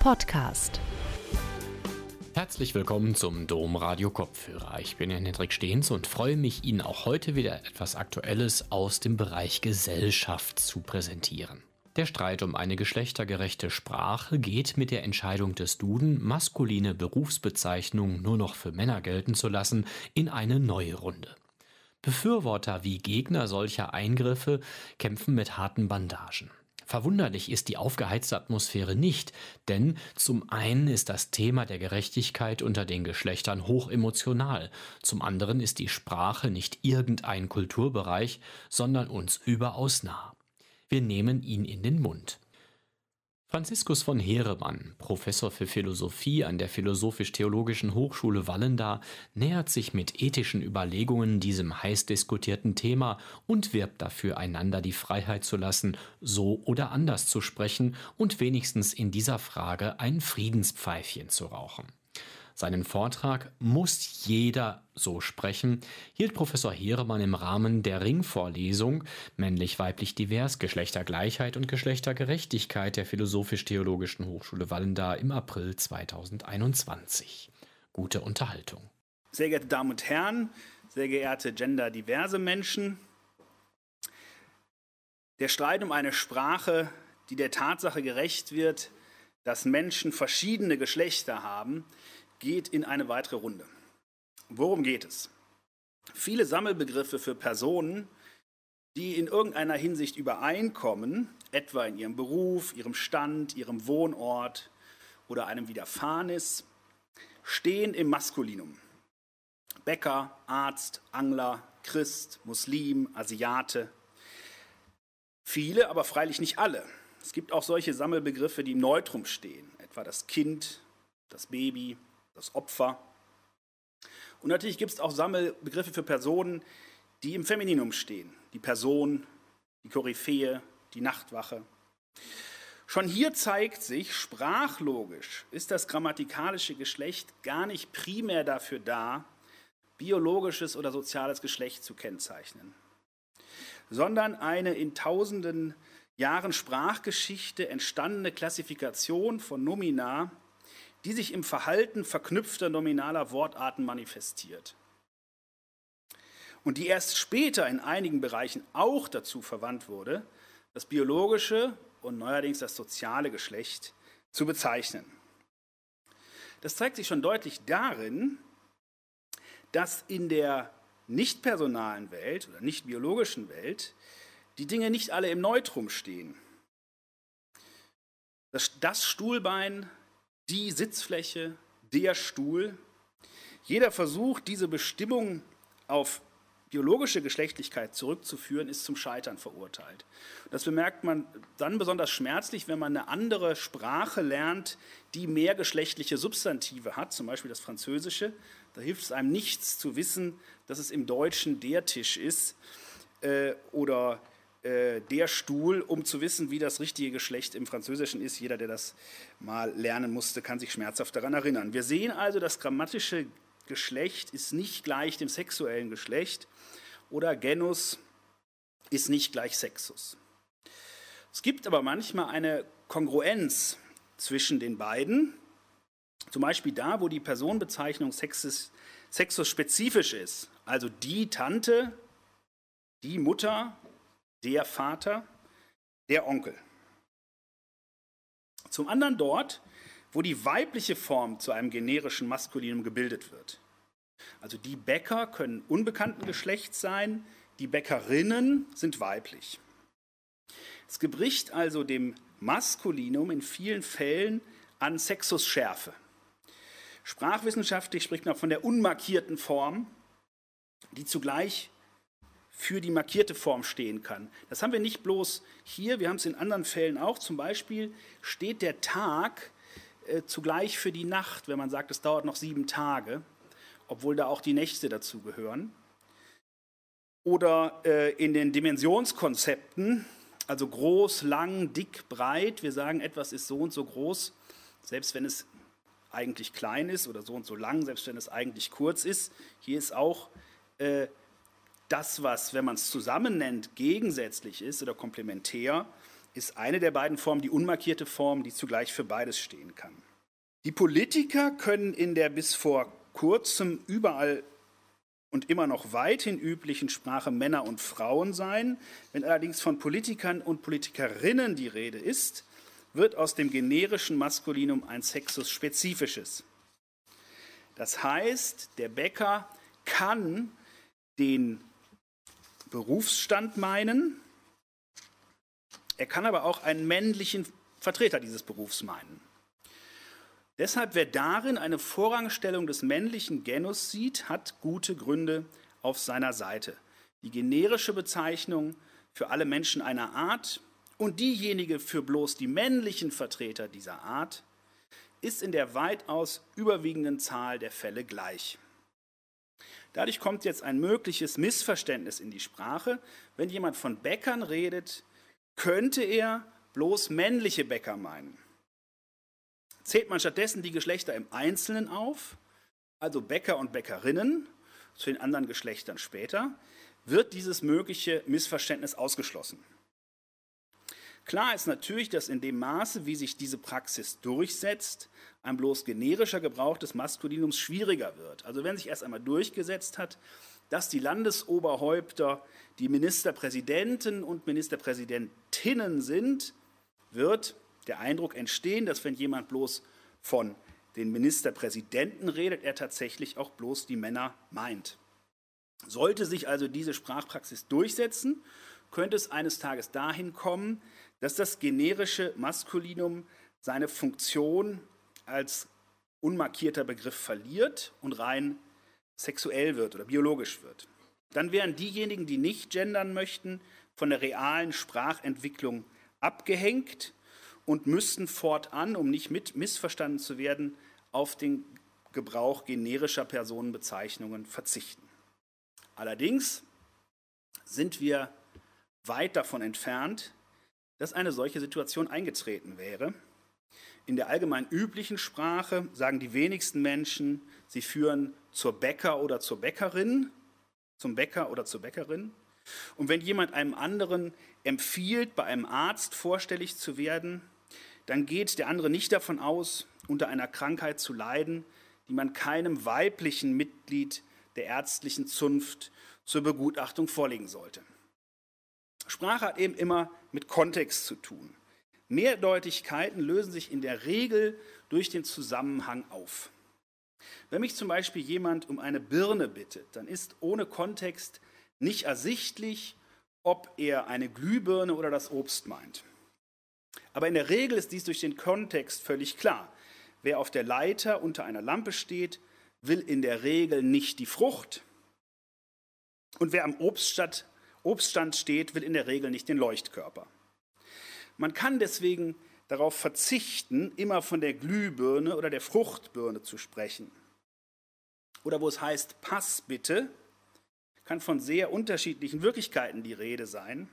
Podcast. Herzlich willkommen zum Dom Radio Kopfhörer. Ich bin Jan Hendrik Stehns und freue mich, Ihnen auch heute wieder etwas Aktuelles aus dem Bereich Gesellschaft zu präsentieren. Der Streit um eine geschlechtergerechte Sprache geht mit der Entscheidung des Duden, maskuline Berufsbezeichnungen nur noch für Männer gelten zu lassen, in eine neue Runde. Befürworter wie Gegner solcher Eingriffe kämpfen mit harten Bandagen. Verwunderlich ist die aufgeheizte Atmosphäre nicht, denn zum einen ist das Thema der Gerechtigkeit unter den Geschlechtern hochemotional, zum anderen ist die Sprache nicht irgendein Kulturbereich, sondern uns überaus nah. Wir nehmen ihn in den Mund. Franziskus von Heeremann, Professor für Philosophie an der Philosophisch-Theologischen Hochschule Wallenda, nähert sich mit ethischen Überlegungen diesem heiß diskutierten Thema und wirbt dafür, einander die Freiheit zu lassen, so oder anders zu sprechen und wenigstens in dieser Frage ein Friedenspfeifchen zu rauchen. Seinen Vortrag Muss jeder so sprechen hielt Professor Heeremann im Rahmen der Ringvorlesung Männlich-weiblich divers, Geschlechtergleichheit und Geschlechtergerechtigkeit der Philosophisch-Theologischen Hochschule Wallendar im April 2021. Gute Unterhaltung. Sehr geehrte Damen und Herren, sehr geehrte genderdiverse Menschen, der Streit um eine Sprache, die der Tatsache gerecht wird, dass Menschen verschiedene Geschlechter haben, geht in eine weitere Runde. Worum geht es? Viele Sammelbegriffe für Personen, die in irgendeiner Hinsicht übereinkommen, etwa in ihrem Beruf, ihrem Stand, ihrem Wohnort oder einem Widerfahrenes, stehen im Maskulinum. Bäcker, Arzt, Angler, Christ, Muslim, Asiate. Viele, aber freilich nicht alle. Es gibt auch solche Sammelbegriffe, die im Neutrum stehen, etwa das Kind, das Baby, das Opfer. Und natürlich gibt es auch Sammelbegriffe für Personen, die im Femininum stehen. Die Person, die Koryphäe, die Nachtwache. Schon hier zeigt sich, sprachlogisch ist das grammatikalische Geschlecht gar nicht primär dafür da, biologisches oder soziales Geschlecht zu kennzeichnen, sondern eine in tausenden Jahren Sprachgeschichte entstandene Klassifikation von Nomina die sich im Verhalten verknüpfter nominaler Wortarten manifestiert. Und die erst später in einigen Bereichen auch dazu verwandt wurde, das biologische und neuerdings das soziale Geschlecht zu bezeichnen. Das zeigt sich schon deutlich darin, dass in der nicht personalen Welt oder nicht biologischen Welt die Dinge nicht alle im Neutrum stehen. Das, das Stuhlbein die Sitzfläche, der Stuhl. Jeder Versuch, diese Bestimmung auf biologische Geschlechtlichkeit zurückzuführen, ist zum Scheitern verurteilt. Das bemerkt man dann besonders schmerzlich, wenn man eine andere Sprache lernt, die mehr geschlechtliche Substantive hat, zum Beispiel das Französische. Da hilft es einem nichts zu wissen, dass es im Deutschen der Tisch ist äh, oder äh, der Stuhl, um zu wissen, wie das richtige Geschlecht im Französischen ist. Jeder, der das mal lernen musste, kann sich schmerzhaft daran erinnern. Wir sehen also, das grammatische Geschlecht ist nicht gleich dem sexuellen Geschlecht oder Genus ist nicht gleich Sexus. Es gibt aber manchmal eine Kongruenz zwischen den beiden, zum Beispiel da, wo die Personenbezeichnung sexus, sexus spezifisch ist, also die Tante, die Mutter der Vater, der Onkel. Zum anderen dort, wo die weibliche Form zu einem generischen Maskulinum gebildet wird. Also die Bäcker können unbekannten Geschlechts sein, die Bäckerinnen sind weiblich. Es gebricht also dem Maskulinum in vielen Fällen an Sexusschärfe. Sprachwissenschaftlich spricht man von der unmarkierten Form, die zugleich für die markierte Form stehen kann. Das haben wir nicht bloß hier, wir haben es in anderen Fällen auch. Zum Beispiel steht der Tag äh, zugleich für die Nacht, wenn man sagt, es dauert noch sieben Tage, obwohl da auch die Nächte dazu gehören. Oder äh, in den Dimensionskonzepten, also groß, lang, dick, breit. Wir sagen, etwas ist so und so groß, selbst wenn es eigentlich klein ist, oder so und so lang, selbst wenn es eigentlich kurz ist. Hier ist auch äh, das, was, wenn man es zusammen nennt, gegensätzlich ist oder komplementär, ist eine der beiden Formen die unmarkierte Form, die zugleich für beides stehen kann. Die Politiker können in der bis vor kurzem überall und immer noch weithin üblichen Sprache Männer und Frauen sein. Wenn allerdings von Politikern und Politikerinnen die Rede ist, wird aus dem generischen Maskulinum ein sexus-spezifisches. Das heißt, der Bäcker kann den Berufsstand meinen, er kann aber auch einen männlichen Vertreter dieses Berufs meinen. Deshalb, wer darin eine Vorrangstellung des männlichen Genus sieht, hat gute Gründe auf seiner Seite. Die generische Bezeichnung für alle Menschen einer Art und diejenige für bloß die männlichen Vertreter dieser Art ist in der weitaus überwiegenden Zahl der Fälle gleich. Dadurch kommt jetzt ein mögliches Missverständnis in die Sprache. Wenn jemand von Bäckern redet, könnte er bloß männliche Bäcker meinen. Zählt man stattdessen die Geschlechter im Einzelnen auf, also Bäcker und Bäckerinnen, zu den anderen Geschlechtern später, wird dieses mögliche Missverständnis ausgeschlossen. Klar ist natürlich, dass in dem Maße, wie sich diese Praxis durchsetzt, ein bloß generischer Gebrauch des Maskulinums schwieriger wird. Also wenn sich erst einmal durchgesetzt hat, dass die Landesoberhäupter die Ministerpräsidenten und Ministerpräsidentinnen sind, wird der Eindruck entstehen, dass wenn jemand bloß von den Ministerpräsidenten redet, er tatsächlich auch bloß die Männer meint. Sollte sich also diese Sprachpraxis durchsetzen, könnte es eines Tages dahin kommen, dass das generische Maskulinum seine Funktion als unmarkierter Begriff verliert und rein sexuell wird oder biologisch wird. Dann wären diejenigen, die nicht gendern möchten, von der realen Sprachentwicklung abgehängt und müssten fortan, um nicht mit missverstanden zu werden, auf den Gebrauch generischer Personenbezeichnungen verzichten. Allerdings sind wir weit davon entfernt, dass eine solche Situation eingetreten wäre. In der allgemein üblichen Sprache sagen die wenigsten Menschen, sie führen zur Bäcker oder zur Bäckerin, zum Bäcker oder zur Bäckerin. Und wenn jemand einem anderen empfiehlt, bei einem Arzt vorstellig zu werden, dann geht der andere nicht davon aus, unter einer Krankheit zu leiden, die man keinem weiblichen Mitglied der ärztlichen Zunft zur Begutachtung vorlegen sollte. Sprache hat eben immer mit Kontext zu tun. Mehrdeutigkeiten lösen sich in der Regel durch den Zusammenhang auf. Wenn mich zum Beispiel jemand um eine Birne bittet, dann ist ohne Kontext nicht ersichtlich, ob er eine Glühbirne oder das Obst meint. Aber in der Regel ist dies durch den Kontext völlig klar. Wer auf der Leiter unter einer Lampe steht, will in der Regel nicht die Frucht. Und wer am Obststand, steht, will in der Regel nicht den Leuchtkörper. Man kann deswegen darauf verzichten, immer von der Glühbirne oder der Fruchtbirne zu sprechen. Oder wo es heißt, Pass bitte, kann von sehr unterschiedlichen Wirklichkeiten die Rede sein.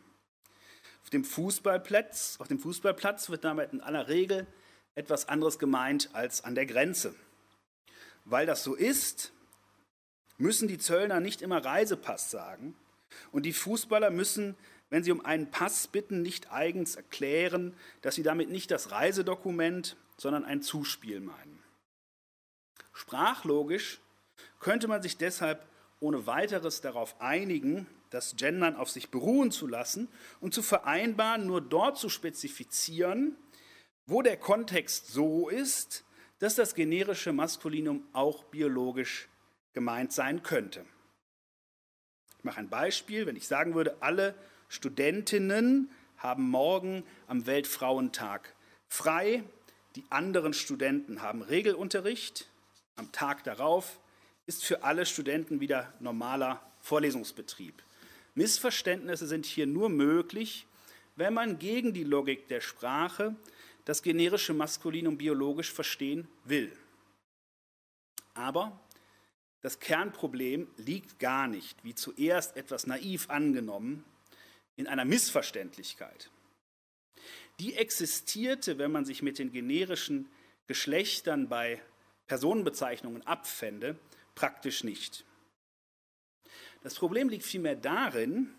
Auf dem Fußballplatz, auf dem Fußballplatz wird damit in aller Regel etwas anderes gemeint als an der Grenze. Weil das so ist, müssen die Zöllner nicht immer Reisepass sagen und die Fußballer müssen, wenn sie um einen Pass bitten, nicht eigens erklären, dass sie damit nicht das Reisedokument, sondern ein Zuspiel meinen. Sprachlogisch könnte man sich deshalb ohne weiteres darauf einigen, das Gendern auf sich beruhen zu lassen und zu vereinbaren, nur dort zu spezifizieren, wo der Kontext so ist, dass das generische Maskulinum auch biologisch gemeint sein könnte. Ich mache ein Beispiel, wenn ich sagen würde, alle Studentinnen haben morgen am Weltfrauentag frei, die anderen Studenten haben Regelunterricht, am Tag darauf ist für alle Studenten wieder normaler Vorlesungsbetrieb. Missverständnisse sind hier nur möglich, wenn man gegen die Logik der Sprache das generische Maskulinum biologisch verstehen will. Aber das Kernproblem liegt gar nicht, wie zuerst etwas naiv angenommen, in einer Missverständlichkeit. Die existierte, wenn man sich mit den generischen Geschlechtern bei Personenbezeichnungen abfände, praktisch nicht. Das Problem liegt vielmehr darin,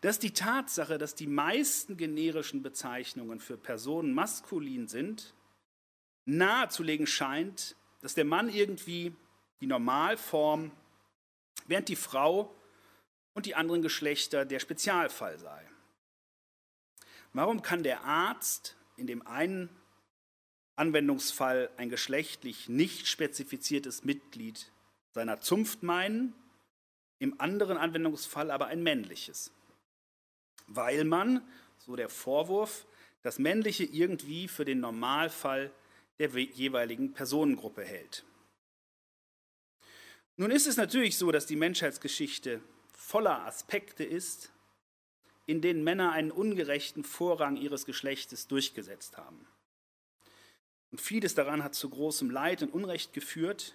dass die Tatsache, dass die meisten generischen Bezeichnungen für Personen maskulin sind, nahezulegen scheint, dass der Mann irgendwie die Normalform, während die Frau und die anderen Geschlechter der Spezialfall sei. Warum kann der Arzt in dem einen Anwendungsfall ein geschlechtlich nicht spezifiziertes Mitglied seiner Zunft meinen, im anderen Anwendungsfall aber ein männliches? Weil man, so der Vorwurf, das Männliche irgendwie für den Normalfall der jeweiligen Personengruppe hält. Nun ist es natürlich so, dass die Menschheitsgeschichte voller Aspekte ist, in denen Männer einen ungerechten Vorrang ihres Geschlechtes durchgesetzt haben. Und vieles daran hat zu großem Leid und Unrecht geführt.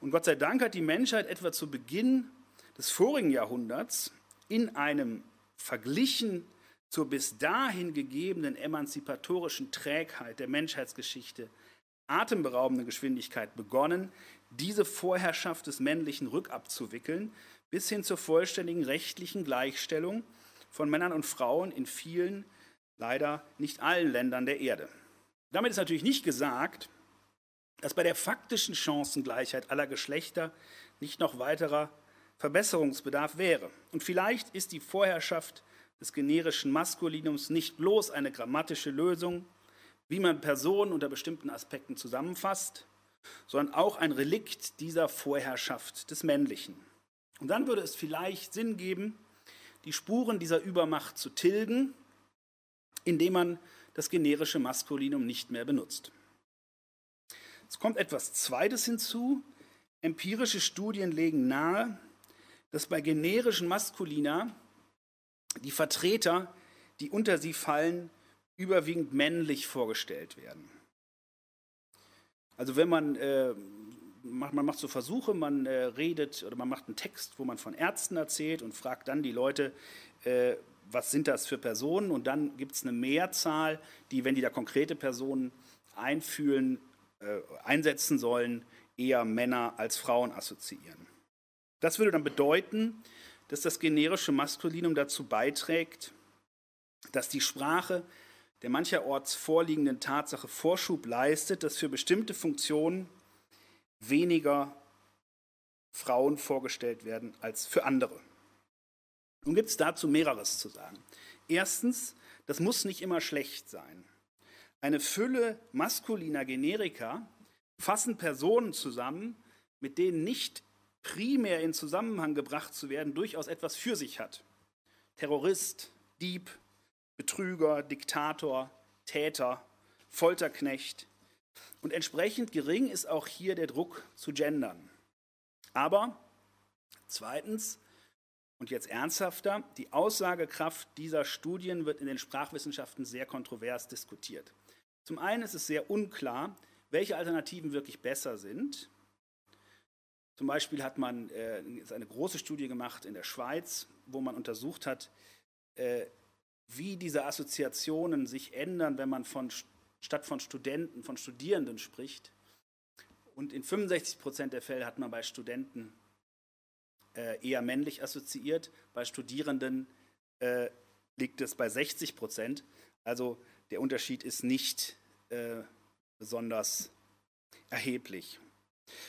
Und Gott sei Dank hat die Menschheit etwa zu Beginn des vorigen Jahrhunderts in einem verglichen zur bis dahin gegebenen emanzipatorischen Trägheit der Menschheitsgeschichte atemberaubende Geschwindigkeit begonnen, diese Vorherrschaft des Männlichen rückabzuwickeln, bis hin zur vollständigen rechtlichen Gleichstellung von Männern und Frauen in vielen, leider nicht allen Ländern der Erde. Damit ist natürlich nicht gesagt, dass bei der faktischen Chancengleichheit aller Geschlechter nicht noch weiterer Verbesserungsbedarf wäre. Und vielleicht ist die Vorherrschaft des generischen Maskulinums nicht bloß eine grammatische Lösung, wie man Personen unter bestimmten Aspekten zusammenfasst, sondern auch ein Relikt dieser Vorherrschaft des Männlichen. Und dann würde es vielleicht Sinn geben, die Spuren dieser Übermacht zu tilgen, indem man das generische Maskulinum nicht mehr benutzt. Es kommt etwas Zweites hinzu. Empirische Studien legen nahe, dass bei generischen Maskulina die Vertreter, die unter sie fallen, überwiegend männlich vorgestellt werden. Also wenn man äh, macht, man macht so Versuche, man äh, redet oder man macht einen Text, wo man von Ärzten erzählt und fragt dann die Leute, äh, was sind das für Personen? Und dann gibt es eine Mehrzahl, die, wenn die da konkrete Personen einfühlen, äh, einsetzen sollen, eher Männer als Frauen assoziieren. Das würde dann bedeuten, dass das generische Maskulinum dazu beiträgt, dass die Sprache der mancherorts vorliegenden Tatsache Vorschub leistet, dass für bestimmte Funktionen weniger Frauen vorgestellt werden als für andere. Nun gibt es dazu mehreres zu sagen. Erstens, das muss nicht immer schlecht sein. Eine Fülle maskuliner Generika fassen Personen zusammen, mit denen nicht primär in Zusammenhang gebracht zu werden, durchaus etwas für sich hat. Terrorist, Dieb, Betrüger, Diktator, Täter, Folterknecht, und entsprechend gering ist auch hier der Druck zu gendern. Aber zweitens, und jetzt ernsthafter, die Aussagekraft dieser Studien wird in den Sprachwissenschaften sehr kontrovers diskutiert. Zum einen ist es sehr unklar, welche Alternativen wirklich besser sind. Zum Beispiel hat man äh, eine große Studie gemacht in der Schweiz, wo man untersucht hat, äh, wie diese Assoziationen sich ändern, wenn man von statt von Studenten, von Studierenden spricht. Und in 65 Prozent der Fälle hat man bei Studenten äh, eher männlich assoziiert, bei Studierenden äh, liegt es bei 60 Prozent. Also der Unterschied ist nicht äh, besonders erheblich.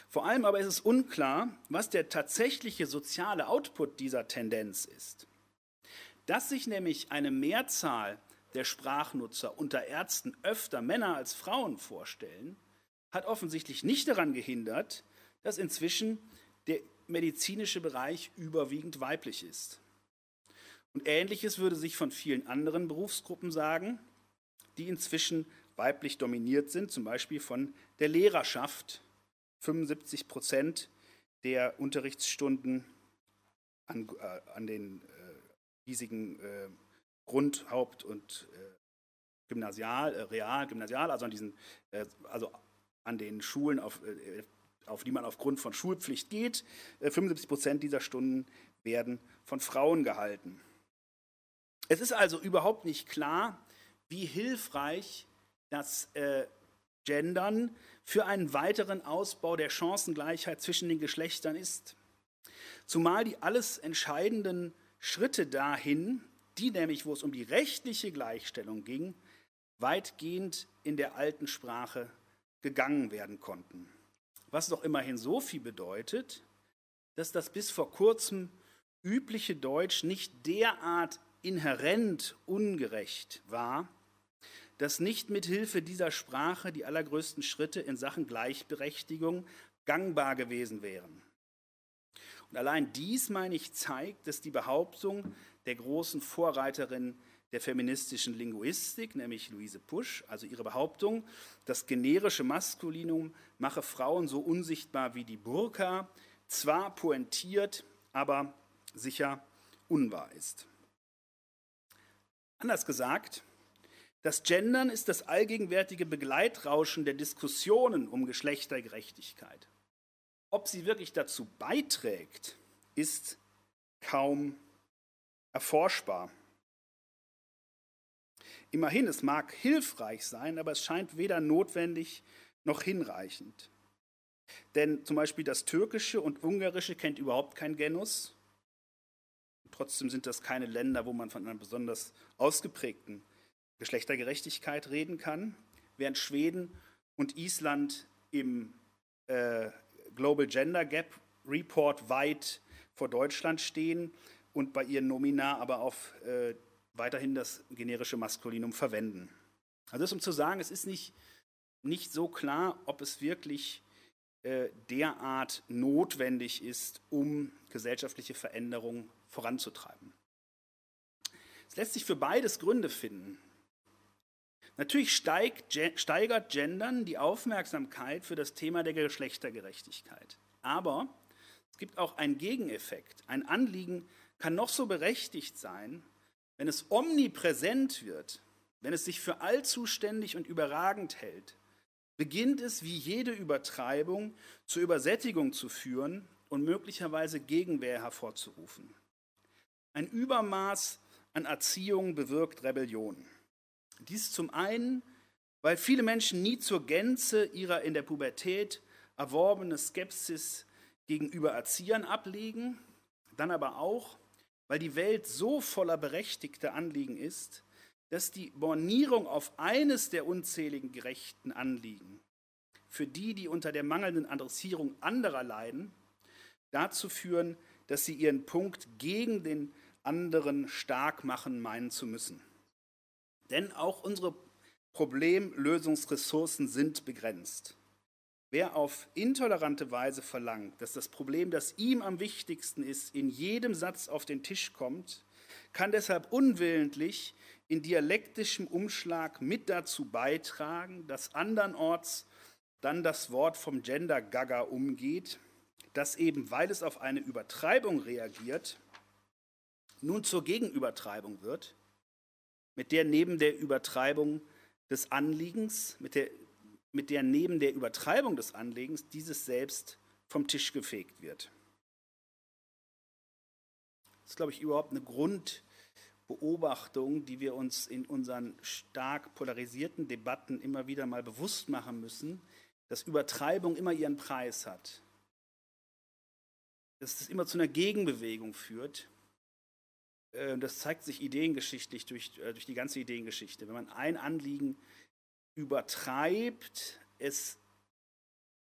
Vor allem aber ist es unklar, was der tatsächliche soziale Output dieser Tendenz ist. Dass sich nämlich eine Mehrzahl der Sprachnutzer unter Ärzten öfter Männer als Frauen vorstellen, hat offensichtlich nicht daran gehindert, dass inzwischen der medizinische Bereich überwiegend weiblich ist. Und ähnliches würde sich von vielen anderen Berufsgruppen sagen, die inzwischen weiblich dominiert sind, zum Beispiel von der Lehrerschaft. 75 Prozent der Unterrichtsstunden an, äh, an den äh, hiesigen äh, Grund, Haupt- und äh, Gymnasial, äh, Real, Gymnasial, also an diesen, äh, also an den Schulen, auf, äh, auf die man aufgrund von Schulpflicht geht. 75 äh, Prozent dieser Stunden werden von Frauen gehalten. Es ist also überhaupt nicht klar, wie hilfreich das äh, Gendern für einen weiteren Ausbau der Chancengleichheit zwischen den Geschlechtern ist. Zumal die alles entscheidenden Schritte dahin, die nämlich, wo es um die rechtliche Gleichstellung ging, weitgehend in der alten Sprache gegangen werden konnten. Was doch immerhin so viel bedeutet, dass das bis vor kurzem übliche Deutsch nicht derart inhärent ungerecht war, dass nicht mit Hilfe dieser Sprache die allergrößten Schritte in Sachen Gleichberechtigung gangbar gewesen wären. Und allein dies, meine ich, zeigt, dass die Behauptung der großen Vorreiterin der feministischen Linguistik, nämlich Luise Pusch, also ihre Behauptung, das generische Maskulinum mache Frauen so unsichtbar wie die Burka, zwar pointiert, aber sicher unwahr ist. Anders gesagt, das Gendern ist das allgegenwärtige Begleitrauschen der Diskussionen um Geschlechtergerechtigkeit. Ob sie wirklich dazu beiträgt, ist kaum erforschbar. Immerhin, es mag hilfreich sein, aber es scheint weder notwendig noch hinreichend. Denn zum Beispiel das Türkische und Ungarische kennt überhaupt kein Genus. Trotzdem sind das keine Länder, wo man von einer besonders ausgeprägten Geschlechtergerechtigkeit reden kann, während Schweden und Island im äh, Global Gender Gap Report weit vor Deutschland stehen und bei ihren Nomina aber auf äh, weiterhin das generische Maskulinum verwenden. Also das um zu sagen, es ist nicht, nicht so klar, ob es wirklich äh, derart notwendig ist, um gesellschaftliche Veränderungen voranzutreiben. Es lässt sich für beides Gründe finden. Natürlich steigt, steigert Gendern die Aufmerksamkeit für das Thema der Geschlechtergerechtigkeit. Aber es gibt auch einen Gegeneffekt. Ein Anliegen kann noch so berechtigt sein, wenn es omnipräsent wird, wenn es sich für allzuständig und überragend hält, beginnt es wie jede Übertreibung zur Übersättigung zu führen und möglicherweise Gegenwehr hervorzurufen. Ein Übermaß an Erziehung bewirkt Rebellion. Dies zum einen, weil viele Menschen nie zur Gänze ihrer in der Pubertät erworbene Skepsis gegenüber Erziehern ablegen, dann aber auch, weil die Welt so voller berechtigter Anliegen ist, dass die Bornierung auf eines der unzähligen gerechten Anliegen, für die, die unter der mangelnden Adressierung anderer leiden, dazu führen, dass sie ihren Punkt gegen den anderen stark machen meinen zu müssen. Denn auch unsere Problemlösungsressourcen sind begrenzt. Wer auf intolerante Weise verlangt, dass das Problem, das ihm am wichtigsten ist, in jedem Satz auf den Tisch kommt, kann deshalb unwillentlich in dialektischem Umschlag mit dazu beitragen, dass andernorts dann das Wort vom Gender Gaga umgeht, das eben, weil es auf eine Übertreibung reagiert, nun zur Gegenübertreibung wird, mit der neben der Übertreibung des Anliegens, mit der mit der neben der Übertreibung des Anlegens dieses selbst vom Tisch gefegt wird. Das ist, glaube ich, überhaupt eine Grundbeobachtung, die wir uns in unseren stark polarisierten Debatten immer wieder mal bewusst machen müssen, dass Übertreibung immer ihren Preis hat. Dass es immer zu einer Gegenbewegung führt. Äh, das zeigt sich ideengeschichtlich durch, äh, durch die ganze Ideengeschichte. Wenn man ein Anliegen übertreibt, es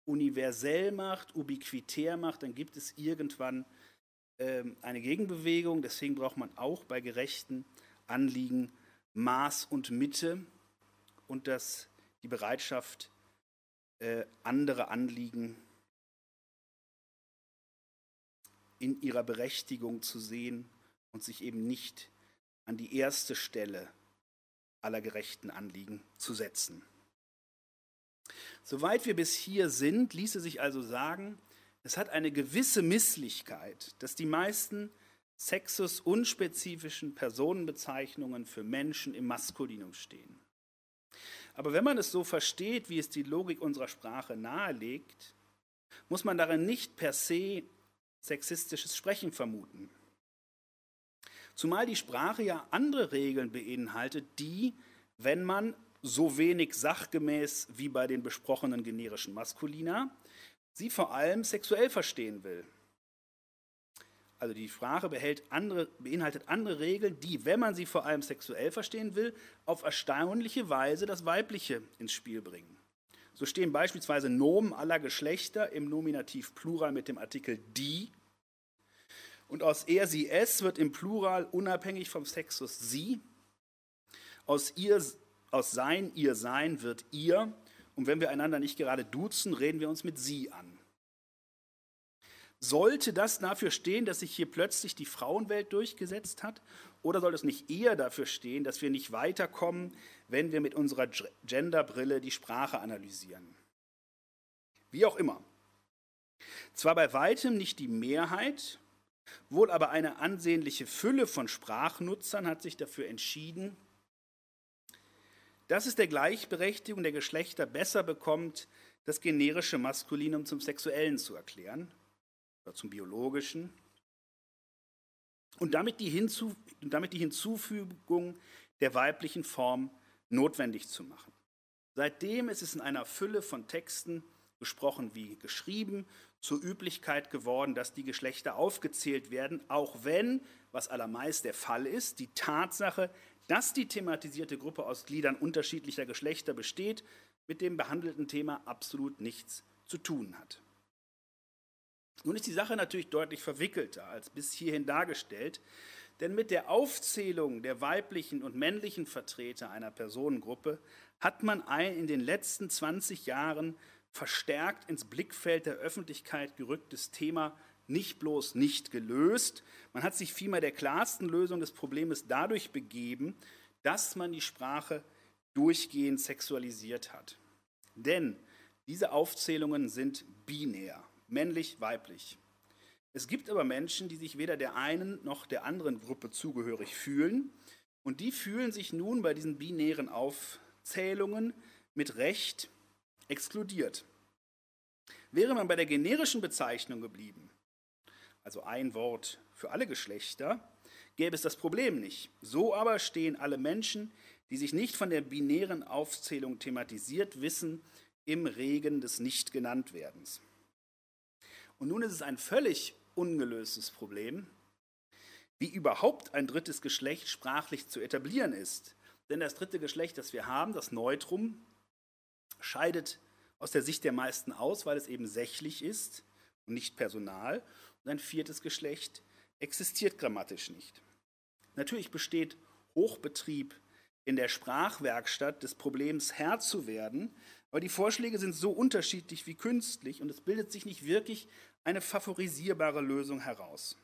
universell macht, ubiquitär macht, dann gibt es irgendwann ähm, eine Gegenbewegung. Deswegen braucht man auch bei gerechten Anliegen Maß und Mitte und das, die Bereitschaft, äh, andere Anliegen in ihrer Berechtigung zu sehen und sich eben nicht an die erste Stelle aller gerechten Anliegen zu setzen. Soweit wir bis hier sind, ließe sich also sagen, es hat eine gewisse Misslichkeit, dass die meisten sexus-unspezifischen Personenbezeichnungen für Menschen im Maskulinum stehen. Aber wenn man es so versteht, wie es die Logik unserer Sprache nahelegt, muss man darin nicht per se sexistisches Sprechen vermuten. Zumal die Sprache ja andere Regeln beinhaltet, die, wenn man so wenig sachgemäß wie bei den besprochenen generischen Maskulina, sie vor allem sexuell verstehen will. also die Sprache andere, beinhaltet andere Regeln, die, wenn man sie vor allem sexuell verstehen will, auf erstaunliche Weise das Weibliche ins Spiel bringen. So stehen beispielsweise Nomen aller Geschlechter im Nominativ Plural mit dem Artikel die. Und aus er, sie, es wird im Plural unabhängig vom Sexus sie. Aus ihr, aus sein, ihr sein wird ihr. Und wenn wir einander nicht gerade duzen, reden wir uns mit sie an. Sollte das dafür stehen, dass sich hier plötzlich die Frauenwelt durchgesetzt hat? Oder soll es nicht eher dafür stehen, dass wir nicht weiterkommen, wenn wir mit unserer Genderbrille die Sprache analysieren? Wie auch immer. Zwar bei weitem nicht die Mehrheit, wohl aber eine ansehnliche Fülle von Sprachnutzern hat sich dafür entschieden, dass es der Gleichberechtigung der Geschlechter besser bekommt, das generische Maskulinum zum Sexuellen zu erklären oder zum biologischen. Und damit die, Hinzu, damit die Hinzufügung der weiblichen Form notwendig zu machen. Seitdem ist es in einer Fülle von Texten, gesprochen wie geschrieben, zur Üblichkeit geworden, dass die Geschlechter aufgezählt werden, auch wenn, was allermeist der Fall ist, die Tatsache, dass die thematisierte Gruppe aus Gliedern unterschiedlicher Geschlechter besteht, mit dem behandelten Thema absolut nichts zu tun hat. Nun ist die Sache natürlich deutlich verwickelter als bis hierhin dargestellt, denn mit der Aufzählung der weiblichen und männlichen Vertreter einer Personengruppe hat man ein in den letzten 20 Jahren verstärkt ins Blickfeld der Öffentlichkeit gerücktes Thema nicht bloß nicht gelöst, man hat sich vielmehr der klarsten Lösung des Problems dadurch begeben, dass man die Sprache durchgehend sexualisiert hat. Denn diese Aufzählungen sind binär männlich, weiblich. Es gibt aber Menschen, die sich weder der einen noch der anderen Gruppe zugehörig fühlen und die fühlen sich nun bei diesen binären Aufzählungen mit Recht exkludiert. Wäre man bei der generischen Bezeichnung geblieben, also ein Wort für alle Geschlechter, gäbe es das Problem nicht. So aber stehen alle Menschen, die sich nicht von der binären Aufzählung thematisiert wissen, im Regen des Nicht-Genanntwerdens. Und nun ist es ein völlig ungelöstes Problem, wie überhaupt ein drittes Geschlecht sprachlich zu etablieren ist. Denn das dritte Geschlecht, das wir haben, das Neutrum, scheidet aus der Sicht der meisten aus, weil es eben sächlich ist und nicht personal. Und ein viertes Geschlecht existiert grammatisch nicht. Natürlich besteht Hochbetrieb in der Sprachwerkstatt des Problems Herr zu werden, aber die Vorschläge sind so unterschiedlich wie künstlich und es bildet sich nicht wirklich eine favorisierbare Lösung heraus.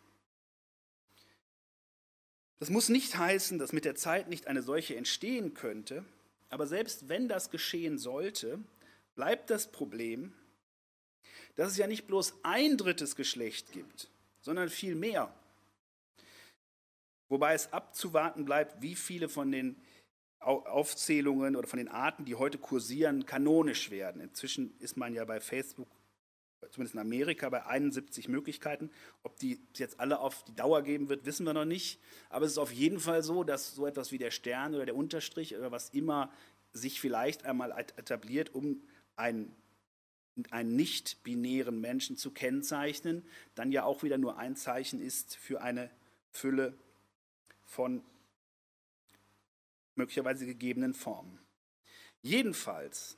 Das muss nicht heißen, dass mit der Zeit nicht eine solche entstehen könnte, aber selbst wenn das geschehen sollte, bleibt das Problem, dass es ja nicht bloß ein drittes Geschlecht gibt, sondern viel mehr. Wobei es abzuwarten bleibt, wie viele von den Aufzählungen oder von den Arten, die heute kursieren, kanonisch werden. Inzwischen ist man ja bei Facebook zumindest in Amerika, bei 71 Möglichkeiten. Ob die jetzt alle auf die Dauer geben wird, wissen wir noch nicht. Aber es ist auf jeden Fall so, dass so etwas wie der Stern oder der Unterstrich oder was immer sich vielleicht einmal etabliert, um einen, einen nicht-binären Menschen zu kennzeichnen, dann ja auch wieder nur ein Zeichen ist für eine Fülle von möglicherweise gegebenen Formen. Jedenfalls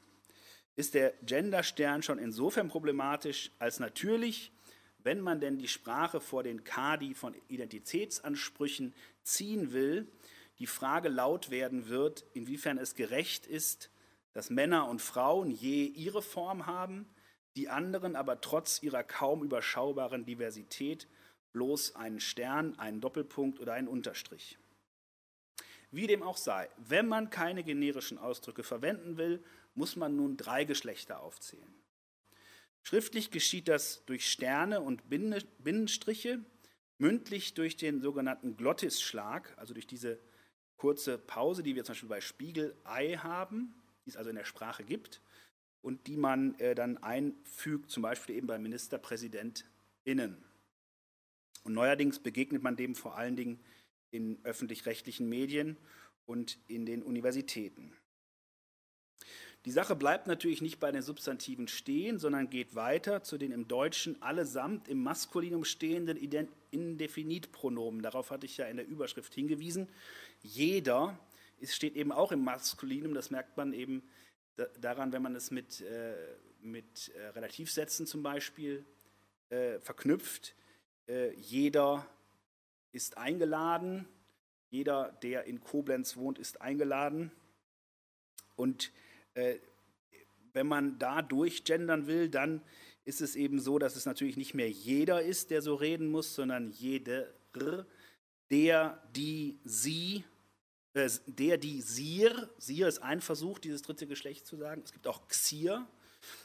ist der Genderstern schon insofern problematisch, als natürlich, wenn man denn die Sprache vor den Kadi von Identitätsansprüchen ziehen will, die Frage laut werden wird, inwiefern es gerecht ist, dass Männer und Frauen je ihre Form haben, die anderen aber trotz ihrer kaum überschaubaren Diversität bloß einen Stern, einen Doppelpunkt oder einen Unterstrich. Wie dem auch sei, wenn man keine generischen Ausdrücke verwenden will, muss man nun drei Geschlechter aufzählen. Schriftlich geschieht das durch Sterne und Binnenstriche, mündlich durch den sogenannten Glottisschlag, also durch diese kurze Pause, die wir zum Beispiel bei Spiegelei haben, die es also in der Sprache gibt und die man äh, dann einfügt, zum Beispiel eben bei MinisterpräsidentInnen. Und neuerdings begegnet man dem vor allen Dingen in öffentlich-rechtlichen Medien und in den Universitäten. Die Sache bleibt natürlich nicht bei den Substantiven stehen, sondern geht weiter zu den im Deutschen allesamt im Maskulinum stehenden Indefinitpronomen. Darauf hatte ich ja in der Überschrift hingewiesen. Jeder es steht eben auch im Maskulinum, das merkt man eben daran, wenn man es mit, äh, mit äh, Relativsätzen zum Beispiel äh, verknüpft. Äh, jeder ist eingeladen, jeder, der in Koblenz wohnt, ist eingeladen. Und äh, wenn man da durchgendern will, dann ist es eben so, dass es natürlich nicht mehr jeder ist, der so reden muss, sondern jeder, der, die, sie äh, der, die Sir, Sir ist ein Versuch, dieses dritte Geschlecht zu sagen. Es gibt auch Xir,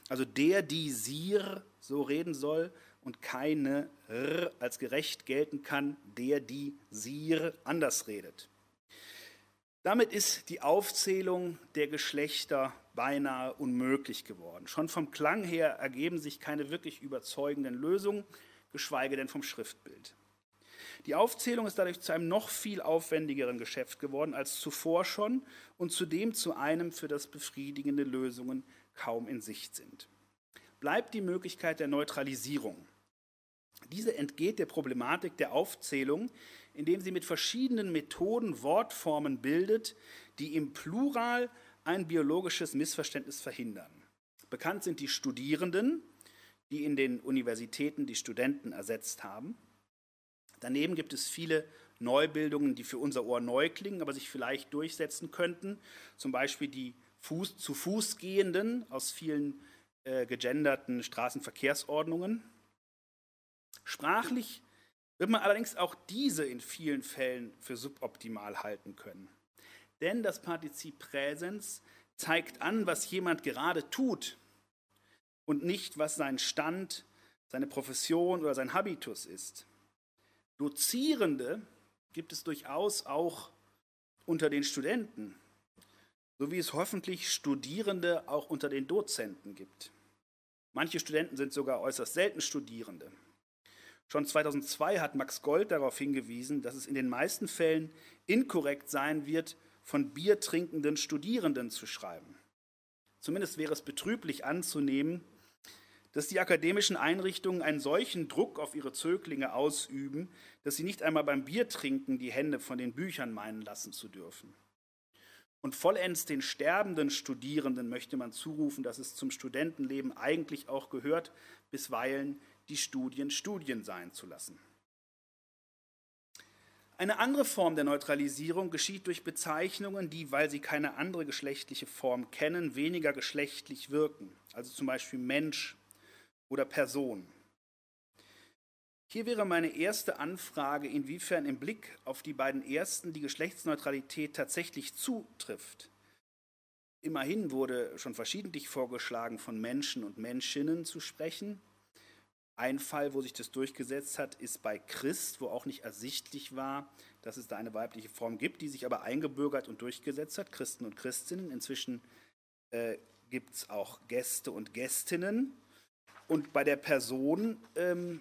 also der, die Sir so reden soll und keine R als gerecht gelten kann, der, die Sir anders redet. Damit ist die Aufzählung der Geschlechter beinahe unmöglich geworden. Schon vom Klang her ergeben sich keine wirklich überzeugenden Lösungen, geschweige denn vom Schriftbild. Die Aufzählung ist dadurch zu einem noch viel aufwendigeren Geschäft geworden als zuvor schon und zudem zu einem, für das befriedigende Lösungen kaum in Sicht sind. Bleibt die Möglichkeit der Neutralisierung. Diese entgeht der Problematik der Aufzählung, indem sie mit verschiedenen Methoden Wortformen bildet, die im Plural ein biologisches Missverständnis verhindern. Bekannt sind die Studierenden, die in den Universitäten die Studenten ersetzt haben. Daneben gibt es viele Neubildungen, die für unser Ohr neu klingen, aber sich vielleicht durchsetzen könnten. Zum Beispiel die Fuß, zu Fuß gehenden aus vielen äh, gegenderten Straßenverkehrsordnungen. Sprachlich wird man allerdings auch diese in vielen Fällen für suboptimal halten können. Denn das Partizip Präsens zeigt an, was jemand gerade tut und nicht, was sein Stand, seine Profession oder sein Habitus ist. Dozierende gibt es durchaus auch unter den Studenten, so wie es hoffentlich Studierende auch unter den Dozenten gibt. Manche Studenten sind sogar äußerst selten Studierende. Schon 2002 hat Max Gold darauf hingewiesen, dass es in den meisten Fällen inkorrekt sein wird, von biertrinkenden Studierenden zu schreiben. Zumindest wäre es betrüblich anzunehmen, dass die akademischen Einrichtungen einen solchen Druck auf ihre Zöglinge ausüben, dass sie nicht einmal beim Biertrinken die Hände von den Büchern meinen lassen zu dürfen. Und vollends den sterbenden Studierenden möchte man zurufen, dass es zum Studentenleben eigentlich auch gehört, bisweilen die Studien Studien sein zu lassen. Eine andere Form der Neutralisierung geschieht durch Bezeichnungen, die, weil sie keine andere geschlechtliche Form kennen, weniger geschlechtlich wirken. Also zum Beispiel Mensch, oder Person. Hier wäre meine erste Anfrage, inwiefern im Blick auf die beiden ersten die Geschlechtsneutralität tatsächlich zutrifft. Immerhin wurde schon verschiedentlich vorgeschlagen, von Menschen und Menschinnen zu sprechen. Ein Fall, wo sich das durchgesetzt hat, ist bei Christ, wo auch nicht ersichtlich war, dass es da eine weibliche Form gibt, die sich aber eingebürgert und durchgesetzt hat, Christen und Christinnen. Inzwischen äh, gibt es auch Gäste und Gästinnen. Und bei der Person, ähm,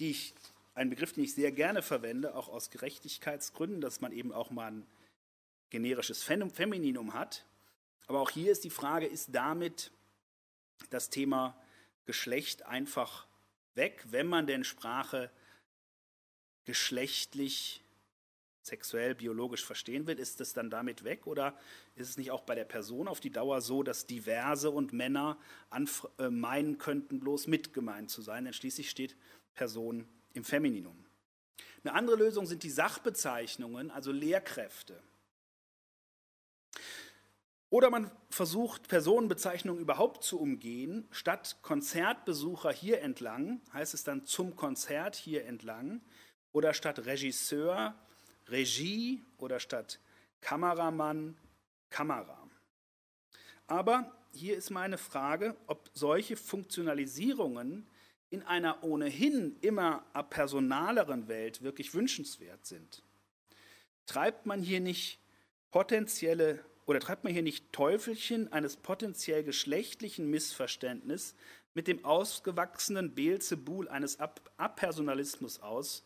die ich, ein Begriff, den ich sehr gerne verwende, auch aus Gerechtigkeitsgründen, dass man eben auch mal ein generisches Femininum hat. Aber auch hier ist die Frage, ist damit das Thema Geschlecht einfach weg, wenn man denn Sprache geschlechtlich sexuell, biologisch verstehen will, ist es dann damit weg oder ist es nicht auch bei der Person auf die Dauer so, dass diverse und Männer äh, meinen könnten, bloß mit gemeint zu sein, denn schließlich steht Person im Femininum. Eine andere Lösung sind die Sachbezeichnungen, also Lehrkräfte. Oder man versucht, Personenbezeichnungen überhaupt zu umgehen. Statt Konzertbesucher hier entlang heißt es dann zum Konzert hier entlang. Oder statt Regisseur Regie oder statt Kameramann Kamera. Aber hier ist meine Frage, ob solche Funktionalisierungen in einer ohnehin immer personaleren Welt wirklich wünschenswert sind. Treibt man hier nicht potenzielle oder treibt man hier nicht Teufelchen eines potenziell geschlechtlichen Missverständnisses mit dem ausgewachsenen Beelzebul eines Apersonalismus aus,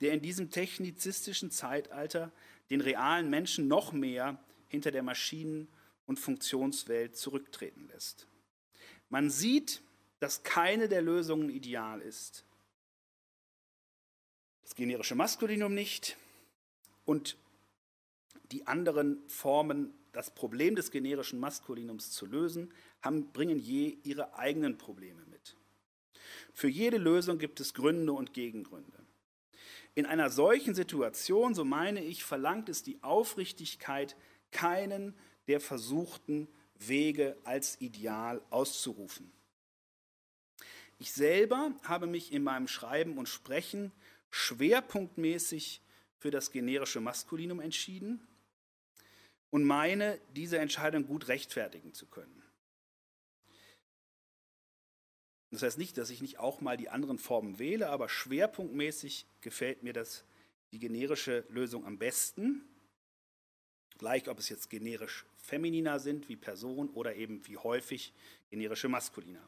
der in diesem technizistischen Zeitalter den realen Menschen noch mehr hinter der Maschinen- und Funktionswelt zurücktreten lässt. Man sieht, dass keine der Lösungen ideal ist. Das generische Maskulinum nicht und die anderen Formen, das Problem des generischen Maskulinums zu lösen, haben, bringen je ihre eigenen Probleme mit. Für jede Lösung gibt es Gründe und Gegengründe. In einer solchen Situation, so meine ich, verlangt es die Aufrichtigkeit, keinen der versuchten Wege als Ideal auszurufen. Ich selber habe mich in meinem Schreiben und Sprechen schwerpunktmäßig für das generische Maskulinum entschieden und meine, diese Entscheidung gut rechtfertigen zu können. Das heißt nicht, dass ich nicht auch mal die anderen Formen wähle, aber schwerpunktmäßig gefällt mir das, die generische Lösung am besten. Gleich, ob es jetzt generisch femininer sind wie Person oder eben wie häufig generische maskuliner.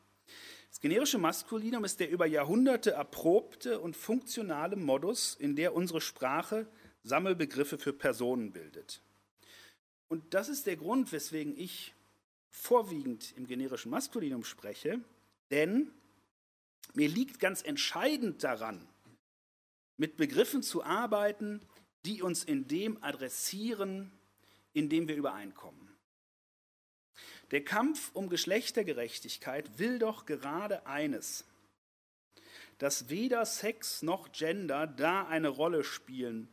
Das generische Maskulinum ist der über Jahrhunderte erprobte und funktionale Modus, in der unsere Sprache Sammelbegriffe für Personen bildet. Und das ist der Grund, weswegen ich vorwiegend im generischen Maskulinum spreche, denn mir liegt ganz entscheidend daran, mit Begriffen zu arbeiten, die uns in dem adressieren, in dem wir übereinkommen. Der Kampf um Geschlechtergerechtigkeit will doch gerade eines, dass weder Sex noch Gender da eine Rolle spielen,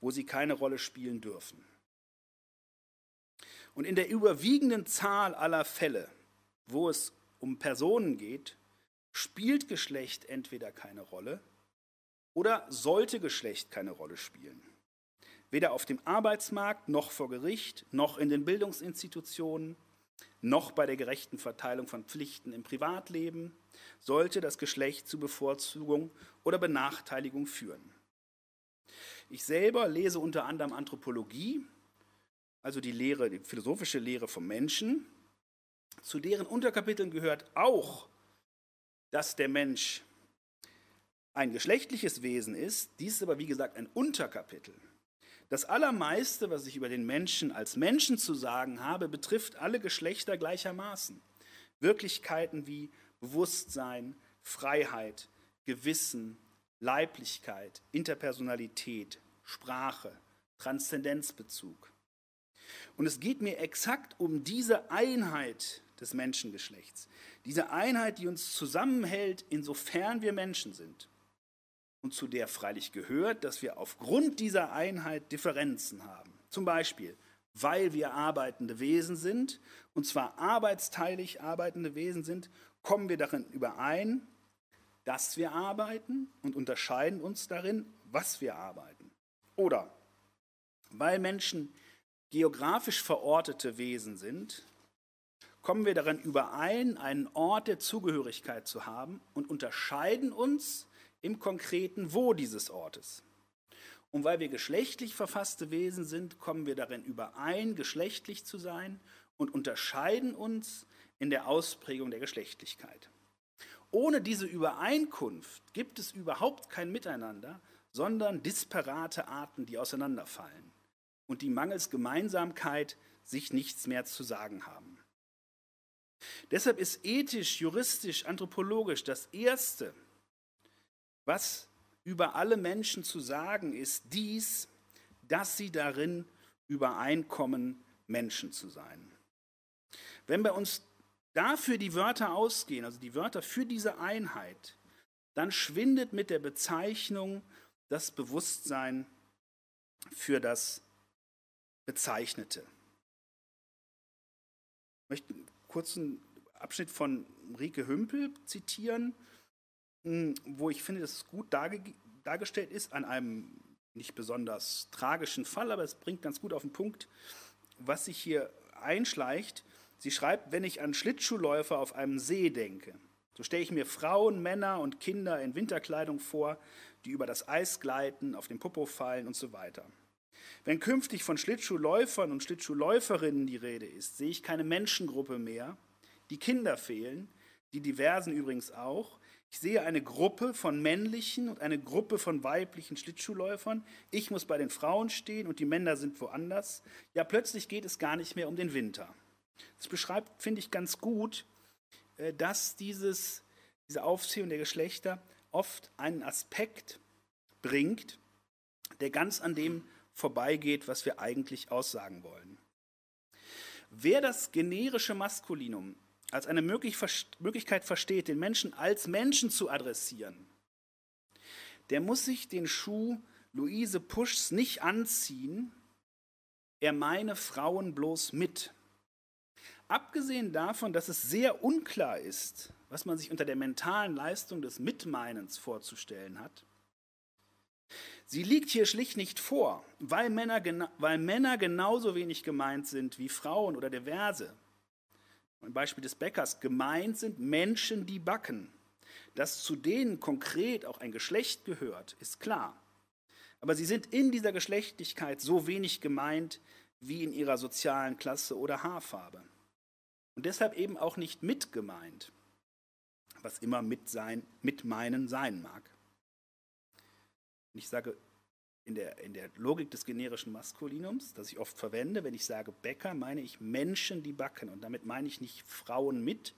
wo sie keine Rolle spielen dürfen. Und in der überwiegenden Zahl aller Fälle, wo es um Personen geht, spielt Geschlecht entweder keine Rolle oder sollte Geschlecht keine Rolle spielen. Weder auf dem Arbeitsmarkt noch vor Gericht noch in den Bildungsinstitutionen noch bei der gerechten Verteilung von Pflichten im Privatleben sollte das Geschlecht zu Bevorzugung oder Benachteiligung führen. Ich selber lese unter anderem Anthropologie, also die Lehre, die philosophische Lehre vom Menschen. Zu deren Unterkapiteln gehört auch, dass der Mensch ein geschlechtliches Wesen ist. Dies ist aber, wie gesagt, ein Unterkapitel. Das Allermeiste, was ich über den Menschen als Menschen zu sagen habe, betrifft alle Geschlechter gleichermaßen. Wirklichkeiten wie Bewusstsein, Freiheit, Gewissen, Leiblichkeit, Interpersonalität, Sprache, Transzendenzbezug. Und es geht mir exakt um diese Einheit des Menschengeschlechts, diese Einheit, die uns zusammenhält, insofern wir Menschen sind und zu der freilich gehört, dass wir aufgrund dieser Einheit Differenzen haben. Zum Beispiel, weil wir arbeitende Wesen sind, und zwar arbeitsteilig arbeitende Wesen sind, kommen wir darin überein, dass wir arbeiten und unterscheiden uns darin, was wir arbeiten. Oder weil Menschen geografisch verortete Wesen sind, kommen wir darin überein, einen Ort der Zugehörigkeit zu haben und unterscheiden uns im Konkreten wo dieses Ortes. Und weil wir geschlechtlich verfasste Wesen sind, kommen wir darin überein, geschlechtlich zu sein und unterscheiden uns in der Ausprägung der Geschlechtlichkeit. Ohne diese Übereinkunft gibt es überhaupt kein Miteinander, sondern disparate Arten, die auseinanderfallen und die mangels Gemeinsamkeit sich nichts mehr zu sagen haben. Deshalb ist ethisch, juristisch, anthropologisch das Erste, was über alle Menschen zu sagen ist, dies, dass sie darin übereinkommen, Menschen zu sein. Wenn bei uns dafür die Wörter ausgehen, also die Wörter für diese Einheit, dann schwindet mit der Bezeichnung das Bewusstsein für das Bezeichnete. Ich möchte einen kurzen Abschnitt von Rike Hümpel zitieren. Hm, wo ich finde, dass es gut dargestellt ist, an einem nicht besonders tragischen Fall, aber es bringt ganz gut auf den Punkt, was sich hier einschleicht. Sie schreibt, wenn ich an Schlittschuhläufer auf einem See denke, so stelle ich mir Frauen, Männer und Kinder in Winterkleidung vor, die über das Eis gleiten, auf den Popo fallen und so weiter. Wenn künftig von Schlittschuhläufern und Schlittschuhläuferinnen die Rede ist, sehe ich keine Menschengruppe mehr. Die Kinder fehlen, die diversen übrigens auch, ich sehe eine Gruppe von männlichen und eine Gruppe von weiblichen Schlittschuhläufern. Ich muss bei den Frauen stehen und die Männer sind woanders. Ja, plötzlich geht es gar nicht mehr um den Winter. Das beschreibt, finde ich, ganz gut, äh, dass dieses, diese Aufzählung der Geschlechter oft einen Aspekt bringt, der ganz an dem vorbeigeht, was wir eigentlich aussagen wollen. Wer das generische Maskulinum als eine Möglichkeit versteht, den Menschen als Menschen zu adressieren, der muss sich den Schuh Luise Puschs nicht anziehen, er meine Frauen bloß mit. Abgesehen davon, dass es sehr unklar ist, was man sich unter der mentalen Leistung des Mitmeinens vorzustellen hat, sie liegt hier schlicht nicht vor, weil Männer, weil Männer genauso wenig gemeint sind wie Frauen oder diverse. Ein Beispiel des Bäckers, gemeint sind Menschen, die backen. Dass zu denen konkret auch ein Geschlecht gehört, ist klar. Aber sie sind in dieser Geschlechtlichkeit so wenig gemeint wie in ihrer sozialen Klasse oder Haarfarbe. Und deshalb eben auch nicht mitgemeint, was immer mit, sein, mit meinen sein mag. Und ich sage in der, in der Logik des generischen Maskulinums, das ich oft verwende, wenn ich sage Bäcker, meine ich Menschen, die backen. Und damit meine ich nicht Frauen mit,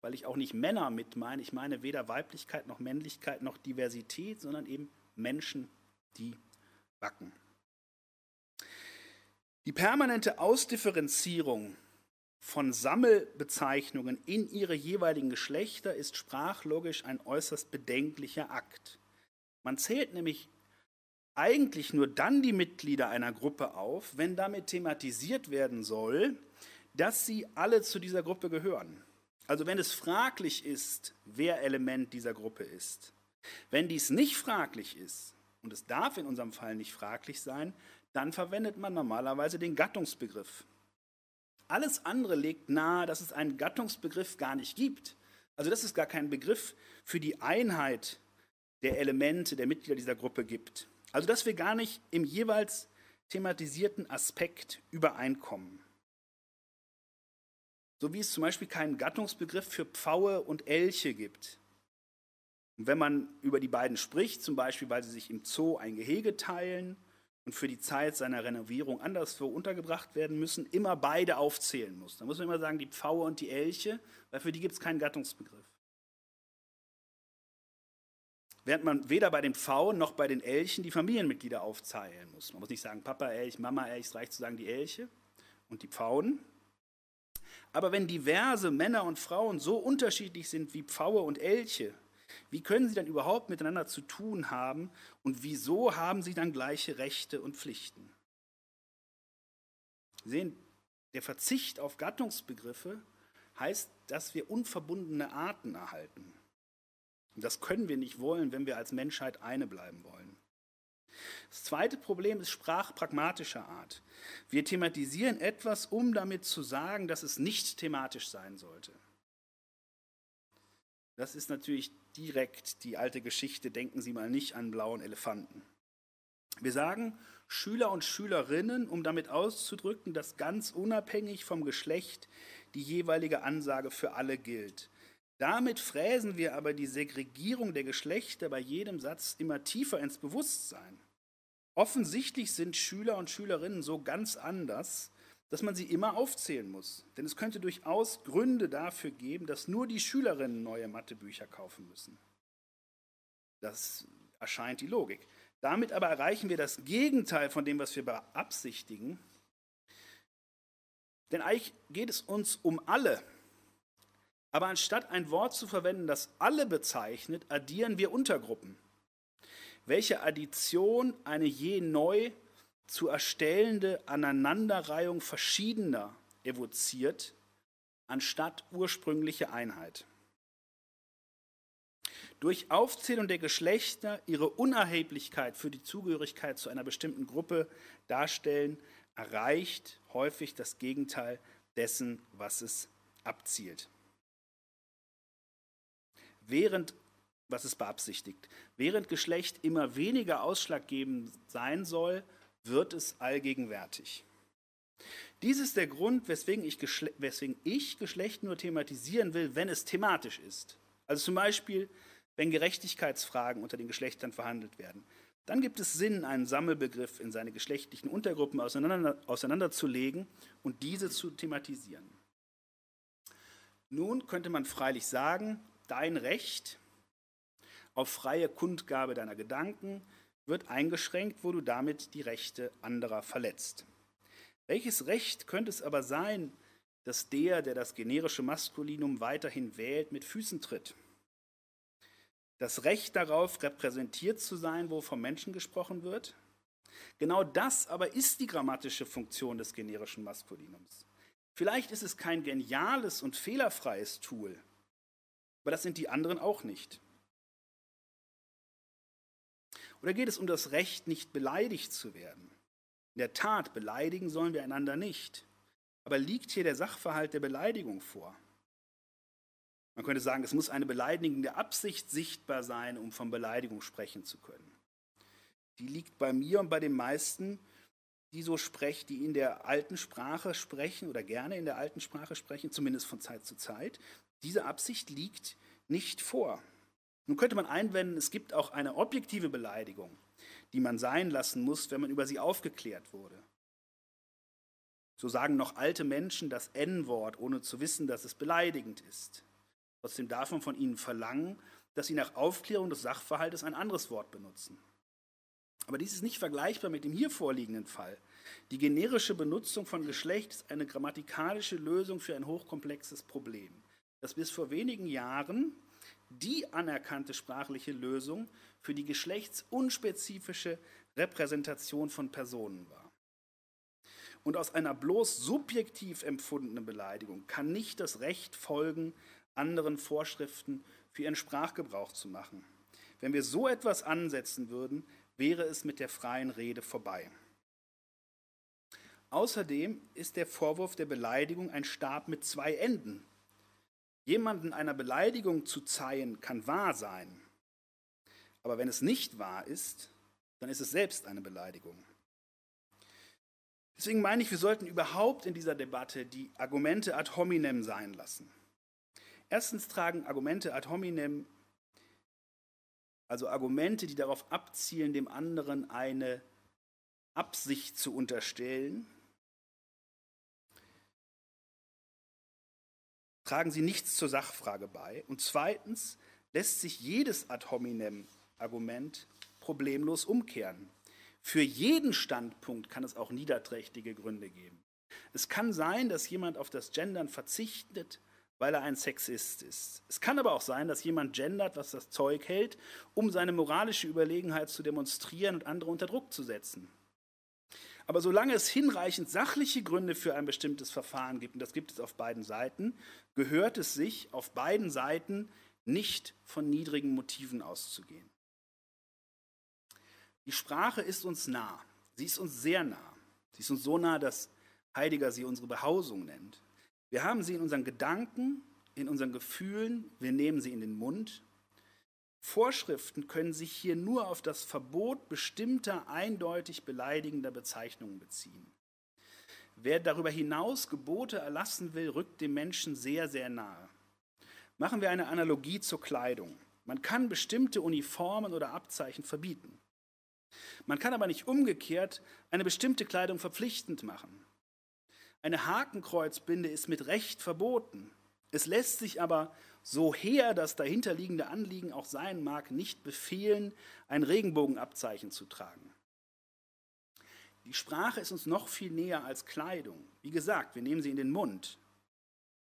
weil ich auch nicht Männer mit meine. Ich meine weder Weiblichkeit noch Männlichkeit noch Diversität, sondern eben Menschen, die backen. Die permanente Ausdifferenzierung von Sammelbezeichnungen in ihre jeweiligen Geschlechter ist sprachlogisch ein äußerst bedenklicher Akt. Man zählt nämlich eigentlich nur dann die Mitglieder einer Gruppe auf, wenn damit thematisiert werden soll, dass sie alle zu dieser Gruppe gehören. Also wenn es fraglich ist, wer Element dieser Gruppe ist. Wenn dies nicht fraglich ist, und es darf in unserem Fall nicht fraglich sein, dann verwendet man normalerweise den Gattungsbegriff. Alles andere legt nahe, dass es einen Gattungsbegriff gar nicht gibt. Also dass es gar keinen Begriff für die Einheit der Elemente der Mitglieder dieser Gruppe gibt. Also dass wir gar nicht im jeweils thematisierten Aspekt übereinkommen. So wie es zum Beispiel keinen Gattungsbegriff für Pfaue und Elche gibt. Und wenn man über die beiden spricht, zum Beispiel weil sie sich im Zoo ein Gehege teilen und für die Zeit seiner Renovierung anderswo untergebracht werden müssen, immer beide aufzählen muss. Da muss man immer sagen, die Pfaue und die Elche, weil für die gibt es keinen Gattungsbegriff. Während man weder bei den Pfauen noch bei den Elchen die Familienmitglieder aufzählen muss. Man muss nicht sagen Papa Elch, Mama Elch, es reicht zu sagen die Elche und die Pfauen. Aber wenn diverse Männer und Frauen so unterschiedlich sind wie Pfaue und Elche, wie können sie dann überhaupt miteinander zu tun haben und wieso haben sie dann gleiche Rechte und Pflichten? Sie sehen, der Verzicht auf Gattungsbegriffe heißt, dass wir unverbundene Arten erhalten. Das können wir nicht wollen, wenn wir als Menschheit eine bleiben wollen. Das zweite Problem ist sprachpragmatischer Art. Wir thematisieren etwas, um damit zu sagen, dass es nicht thematisch sein sollte. Das ist natürlich direkt die alte Geschichte, denken Sie mal nicht an blauen Elefanten. Wir sagen Schüler und Schülerinnen, um damit auszudrücken, dass ganz unabhängig vom Geschlecht die jeweilige Ansage für alle gilt. Damit fräsen wir aber die Segregierung der Geschlechter bei jedem Satz immer tiefer ins Bewusstsein. Offensichtlich sind Schüler und Schülerinnen so ganz anders, dass man sie immer aufzählen muss. Denn es könnte durchaus Gründe dafür geben, dass nur die Schülerinnen neue Mathebücher kaufen müssen. Das erscheint die Logik. Damit aber erreichen wir das Gegenteil von dem, was wir beabsichtigen. Denn eigentlich geht es uns um alle. Aber anstatt ein Wort zu verwenden, das alle bezeichnet, addieren wir Untergruppen. Welche Addition eine je neu zu erstellende Aneinanderreihung verschiedener evoziert, anstatt ursprüngliche Einheit. Durch Aufzählung der Geschlechter ihre Unerheblichkeit für die Zugehörigkeit zu einer bestimmten Gruppe darstellen, erreicht häufig das Gegenteil dessen, was es abzielt während, was es beabsichtigt, während Geschlecht immer weniger ausschlaggebend sein soll, wird es allgegenwärtig. Dies ist der Grund, weswegen ich, weswegen ich Geschlecht nur thematisieren will, wenn es thematisch ist. Also zum Beispiel, wenn Gerechtigkeitsfragen unter den Geschlechtern verhandelt werden. Dann gibt es Sinn, einen Sammelbegriff in seine geschlechtlichen Untergruppen auseinander, auseinanderzulegen und diese zu thematisieren. Nun könnte man freilich sagen, dein Recht auf freie Kundgabe deiner Gedanken wird eingeschränkt, wo du damit die Rechte anderer verletzt. Welches Recht könnte es aber sein, dass der, der das generische Maskulinum weiterhin wählt, mit Füßen tritt? Das Recht darauf, repräsentiert zu sein, wo vom Menschen gesprochen wird? Genau das aber ist die grammatische Funktion des generischen Maskulinums. Vielleicht ist es kein geniales und fehlerfreies Tool, aber das sind die anderen auch nicht. Oder geht es um das Recht, nicht beleidigt zu werden? In der Tat, beleidigen sollen wir einander nicht. Aber liegt hier der Sachverhalt der Beleidigung vor? Man könnte sagen, es muss eine beleidigende Absicht sichtbar sein, um von Beleidigung sprechen zu können. Die liegt bei mir und bei den meisten, die so sprechen, die in der alten Sprache sprechen oder gerne in der alten Sprache sprechen, zumindest von Zeit zu Zeit. Diese Absicht liegt nicht vor. Nun könnte man einwenden, es gibt auch eine objektive Beleidigung, die man sein lassen muss, wenn man über sie aufgeklärt wurde. So sagen noch alte Menschen das N-Wort, ohne zu wissen, dass es beleidigend ist. Trotzdem darf man von ihnen verlangen, dass sie nach Aufklärung des Sachverhaltes ein anderes Wort benutzen. Aber dies ist nicht vergleichbar mit dem hier vorliegenden Fall. Die generische Benutzung von Geschlecht ist eine grammatikalische Lösung für ein hochkomplexes Problem, das bis vor wenigen Jahren die anerkannte sprachliche Lösung für die geschlechtsunspezifische Repräsentation von Personen war. Und aus einer bloß subjektiv empfundenen Beleidigung kann nicht das Recht folgen, anderen Vorschriften für ihren Sprachgebrauch zu machen. Wenn wir so etwas ansetzen würden, wäre es mit der freien Rede vorbei. Außerdem ist der Vorwurf der Beleidigung ein Stab mit zwei Enden. Jemanden einer Beleidigung zu zeihen, kann wahr sein. Aber wenn es nicht wahr ist, dann ist es selbst eine Beleidigung. Deswegen meine ich, wir sollten überhaupt in dieser Debatte die Argumente ad hominem sein lassen. Erstens tragen Argumente ad hominem, also Argumente, die darauf abzielen, dem anderen eine Absicht zu unterstellen, tragen sie nichts zur Sachfrage bei. Und zweitens lässt sich jedes ad hominem Argument problemlos umkehren. Für jeden Standpunkt kann es auch niederträchtige Gründe geben. Es kann sein, dass jemand auf das Gendern verzichtet, weil er ein Sexist ist. Es kann aber auch sein, dass jemand gendert, was das Zeug hält, um seine moralische Überlegenheit zu demonstrieren und andere unter Druck zu setzen. Aber solange es hinreichend sachliche Gründe für ein bestimmtes Verfahren gibt, und das gibt es auf beiden Seiten, gehört es sich auf beiden Seiten nicht von niedrigen Motiven auszugehen. Die Sprache ist uns nah. Sie ist uns sehr nah. Sie ist uns so nah, dass Heidegger sie unsere Behausung nennt. Wir haben sie in unseren Gedanken, in unseren Gefühlen, wir nehmen sie in den Mund Vorschriften können sich hier nur auf das Verbot bestimmter eindeutig beleidigender Bezeichnungen beziehen. Wer darüber hinaus Gebote erlassen will, rückt dem Menschen sehr, sehr nahe. Machen wir eine Analogie zur Kleidung. Man kann bestimmte Uniformen oder Abzeichen verbieten. Man kann aber nicht umgekehrt eine bestimmte Kleidung verpflichtend machen. Eine Hakenkreuzbinde ist mit Recht verboten. Es lässt sich aber so her das dahinterliegende Anliegen auch sein mag, nicht befehlen, ein Regenbogenabzeichen zu tragen. Die Sprache ist uns noch viel näher als Kleidung. Wie gesagt, wir nehmen sie in den Mund.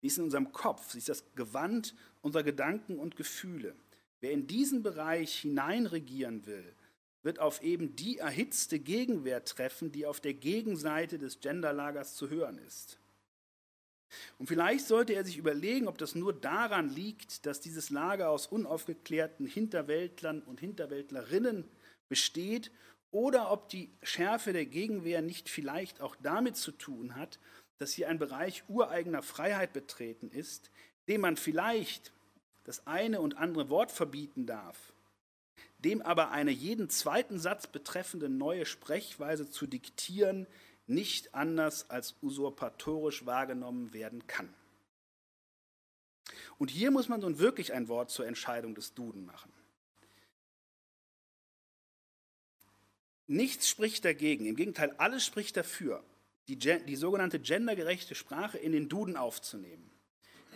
Sie ist in unserem Kopf, sie ist das Gewand unserer Gedanken und Gefühle. Wer in diesen Bereich hineinregieren will, wird auf eben die erhitzte Gegenwehr treffen, die auf der Gegenseite des Genderlagers zu hören ist. Und vielleicht sollte er sich überlegen, ob das nur daran liegt, dass dieses Lager aus unaufgeklärten Hinterwäldlern und Hinterwäldlerinnen besteht, oder ob die Schärfe der Gegenwehr nicht vielleicht auch damit zu tun hat, dass hier ein Bereich ureigener Freiheit betreten ist, dem man vielleicht das eine und andere Wort verbieten darf, dem aber eine jeden zweiten Satz betreffende neue Sprechweise zu diktieren, nicht anders als usurpatorisch wahrgenommen werden kann. Und hier muss man nun wirklich ein Wort zur Entscheidung des Duden machen. Nichts spricht dagegen, im Gegenteil, alles spricht dafür, die, die sogenannte gendergerechte Sprache in den Duden aufzunehmen.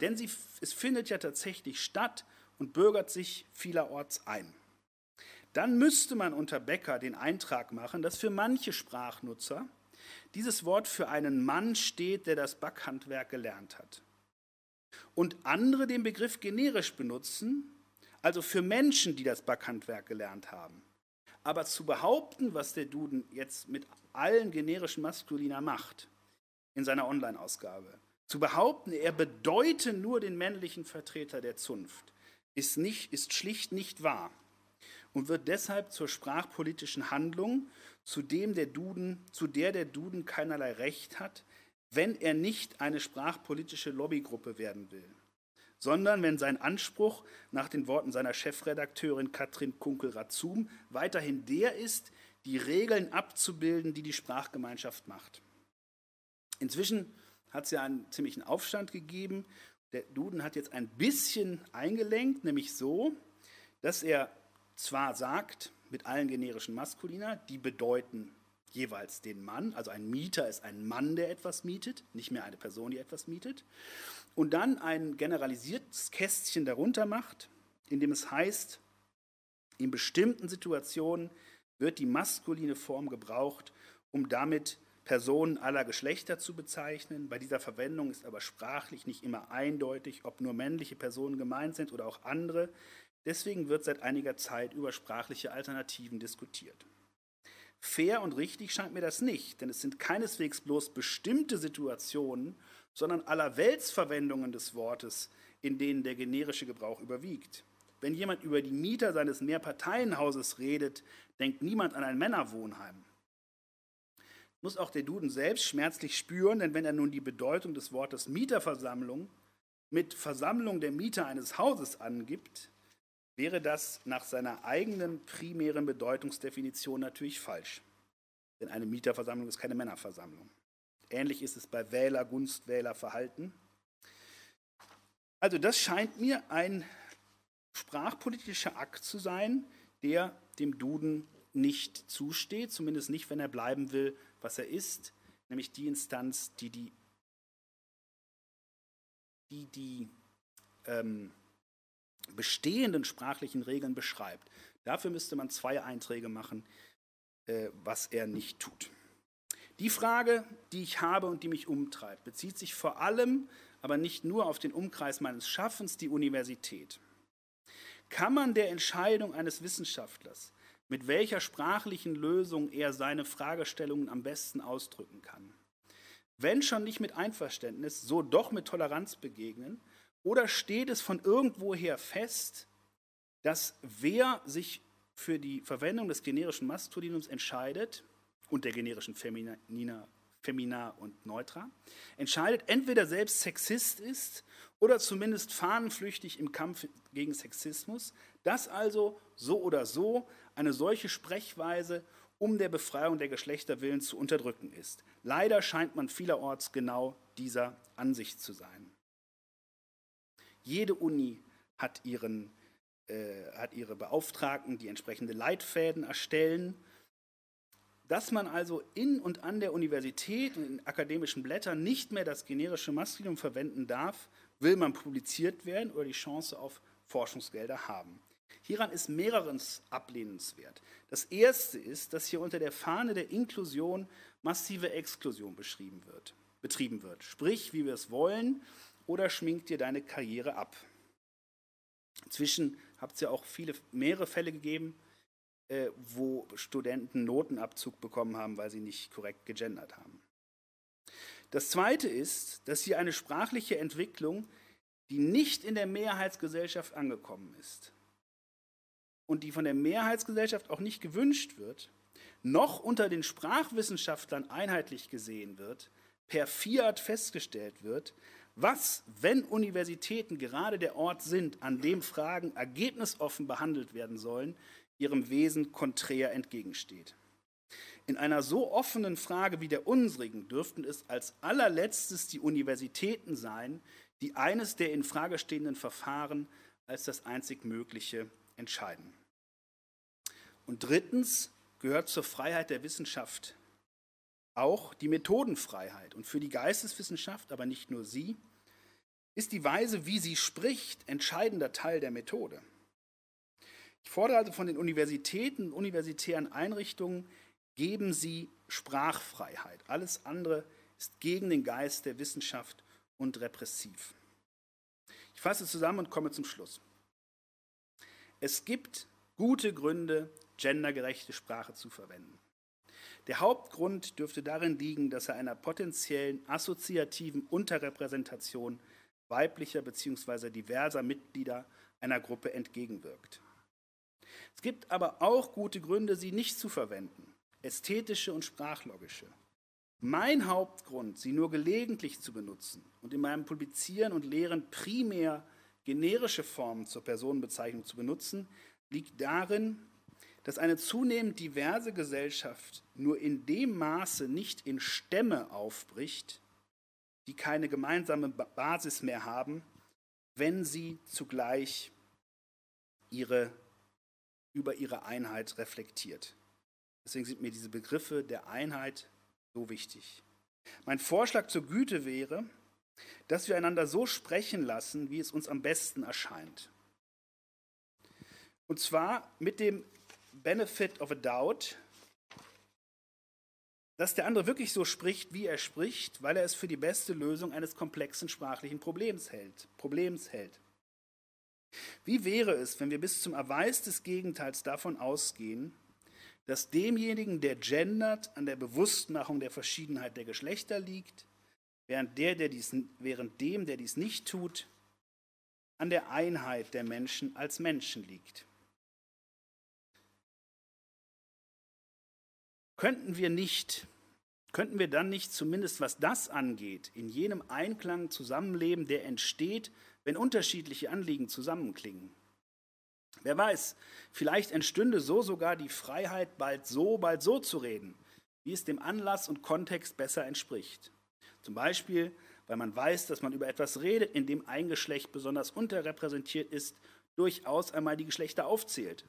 denn sie, es findet ja tatsächlich statt und bürgert sich vielerorts ein. Dann müsste man unter Becker den Eintrag machen, dass für manche Sprachnutzer dieses Wort für einen Mann steht, der das Backhandwerk gelernt hat. Und andere den Begriff generisch benutzen, also für Menschen, die das Backhandwerk gelernt haben. Aber zu behaupten, was der Duden jetzt mit allen generischen Maskulina macht in seiner Online-Ausgabe, zu behaupten, er bedeute nur den männlichen Vertreter der Zunft, ist, nicht, ist schlicht nicht wahr und wird deshalb zur sprachpolitischen Handlung, zu, dem der Duden, zu der der Duden keinerlei Recht hat, wenn er nicht eine sprachpolitische Lobbygruppe werden will, sondern wenn sein Anspruch nach den Worten seiner Chefredakteurin Katrin Kunkel-Razum weiterhin der ist, die Regeln abzubilden, die die Sprachgemeinschaft macht. Inzwischen hat es ja einen ziemlichen Aufstand gegeben. Der Duden hat jetzt ein bisschen eingelenkt, nämlich so, dass er zwar sagt, mit allen generischen Maskulina, die bedeuten jeweils den Mann, also ein Mieter ist ein Mann, der etwas mietet, nicht mehr eine Person, die etwas mietet, und dann ein generalisiertes Kästchen darunter macht, in dem es heißt, in bestimmten Situationen wird die maskuline Form gebraucht, um damit Personen aller Geschlechter zu bezeichnen. Bei dieser Verwendung ist aber sprachlich nicht immer eindeutig, ob nur männliche Personen gemeint sind oder auch andere. Deswegen wird seit einiger Zeit über sprachliche Alternativen diskutiert. Fair und richtig scheint mir das nicht, denn es sind keineswegs bloß bestimmte Situationen, sondern allerweltsverwendungen des Wortes, in denen der generische Gebrauch überwiegt. Wenn jemand über die Mieter seines Mehrparteienhauses redet, denkt niemand an ein Männerwohnheim. Muss auch der Duden selbst schmerzlich spüren, denn wenn er nun die Bedeutung des Wortes Mieterversammlung mit Versammlung der Mieter eines Hauses angibt, wäre das nach seiner eigenen primären Bedeutungsdefinition natürlich falsch. Denn eine Mieterversammlung ist keine Männerversammlung. Ähnlich ist es bei Wähler-Gunstwähler-Verhalten. Also das scheint mir ein sprachpolitischer Akt zu sein, der dem Duden nicht zusteht, zumindest nicht, wenn er bleiben will, was er ist, nämlich die Instanz, die die, die, die ähm, bestehenden sprachlichen Regeln beschreibt. Dafür müsste man zwei Einträge machen, äh, was er nicht tut. Die Frage, die ich habe und die mich umtreibt, bezieht sich vor allem, aber nicht nur auf den Umkreis meines Schaffens, die Universität. Kann man der Entscheidung eines Wissenschaftlers, mit welcher sprachlichen Lösung er seine Fragestellungen am besten ausdrücken kann, wenn schon nicht mit Einverständnis, so doch mit Toleranz begegnen oder steht es von irgendwoher fest, dass wer sich für die Verwendung des generischen Maskulinums entscheidet und der generischen Feminina, Femina und Neutra, entscheidet, entweder selbst Sexist ist oder zumindest fahnenflüchtig im Kampf gegen Sexismus, dass also so oder so eine solche Sprechweise um der Befreiung der Geschlechter willen zu unterdrücken ist. Leider scheint man vielerorts genau dieser Ansicht zu sein. Jede Uni hat, ihren, äh, hat ihre Beauftragten, die entsprechende Leitfäden erstellen. Dass man also in und an der Universität und in akademischen Blättern nicht mehr das generische Maskulinum verwenden darf, will man publiziert werden oder die Chance auf Forschungsgelder haben. Hieran ist mehreres ablehnenswert. Das erste ist, dass hier unter der Fahne der Inklusion massive Exklusion beschrieben wird, betrieben wird. Sprich, wie wir es wollen, oder schminkt dir deine Karriere ab. Inzwischen habt es ja auch viele, mehrere Fälle gegeben, äh, wo Studenten Notenabzug bekommen haben, weil sie nicht korrekt gegendert haben. Das Zweite ist, dass hier eine sprachliche Entwicklung, die nicht in der Mehrheitsgesellschaft angekommen ist und die von der Mehrheitsgesellschaft auch nicht gewünscht wird, noch unter den Sprachwissenschaftlern einheitlich gesehen wird, per Fiat festgestellt wird, was, wenn Universitäten gerade der Ort sind, an dem Fragen ergebnisoffen behandelt werden sollen, ihrem Wesen konträr entgegensteht? In einer so offenen Frage wie der unsrigen dürften es als allerletztes die Universitäten sein, die eines der in Frage stehenden Verfahren als das einzig Mögliche entscheiden. Und drittens gehört zur Freiheit der Wissenschaft auch die Methodenfreiheit. Und für die Geisteswissenschaft, aber nicht nur sie, ist die Weise, wie sie spricht, entscheidender Teil der Methode. Ich fordere also von den Universitäten und universitären Einrichtungen, geben sie Sprachfreiheit. Alles andere ist gegen den Geist der Wissenschaft und repressiv. Ich fasse zusammen und komme zum Schluss. Es gibt gute Gründe, gendergerechte Sprache zu verwenden. Der Hauptgrund dürfte darin liegen, dass er einer potenziellen assoziativen Unterrepräsentation weiblicher bzw. diverser Mitglieder einer Gruppe entgegenwirkt. Es gibt aber auch gute Gründe, sie nicht zu verwenden, ästhetische und sprachlogische. Mein Hauptgrund, sie nur gelegentlich zu benutzen und in meinem Publizieren und Lehren primär generische Formen zur Personenbezeichnung zu benutzen, liegt darin, dass eine zunehmend diverse Gesellschaft nur in dem Maße nicht in Stämme aufbricht, die keine gemeinsame Basis mehr haben, wenn sie zugleich ihre, über ihre Einheit reflektiert. Deswegen sind mir diese Begriffe der Einheit so wichtig. Mein Vorschlag zur Güte wäre, dass wir einander so sprechen lassen, wie es uns am besten erscheint. Und zwar mit dem Benefit of a Doubt, dass der andere wirklich so spricht, wie er spricht, weil er es für die beste Lösung eines komplexen sprachlichen Problems hält. Problems hält. Wie wäre es, wenn wir bis zum Erweis des Gegenteils davon ausgehen, dass demjenigen, der gendert, an der Bewusstmachung der Verschiedenheit der Geschlechter liegt, während, der, der dies, während dem, der dies nicht tut, an der Einheit der Menschen als Menschen liegt. Könnten wir nicht, könnten wir dann nicht zumindest was das angeht, in jenem Einklang zusammenleben, der entsteht, wenn unterschiedliche Anliegen zusammenklingen? Wer weiß, vielleicht entstünde so sogar die Freiheit, bald so, bald so zu reden, wie es dem Anlass und Kontext besser entspricht. Zum Beispiel, weil man weiß, dass man über etwas redet, in dem ein Geschlecht besonders unterrepräsentiert ist, durchaus einmal die Geschlechter aufzählt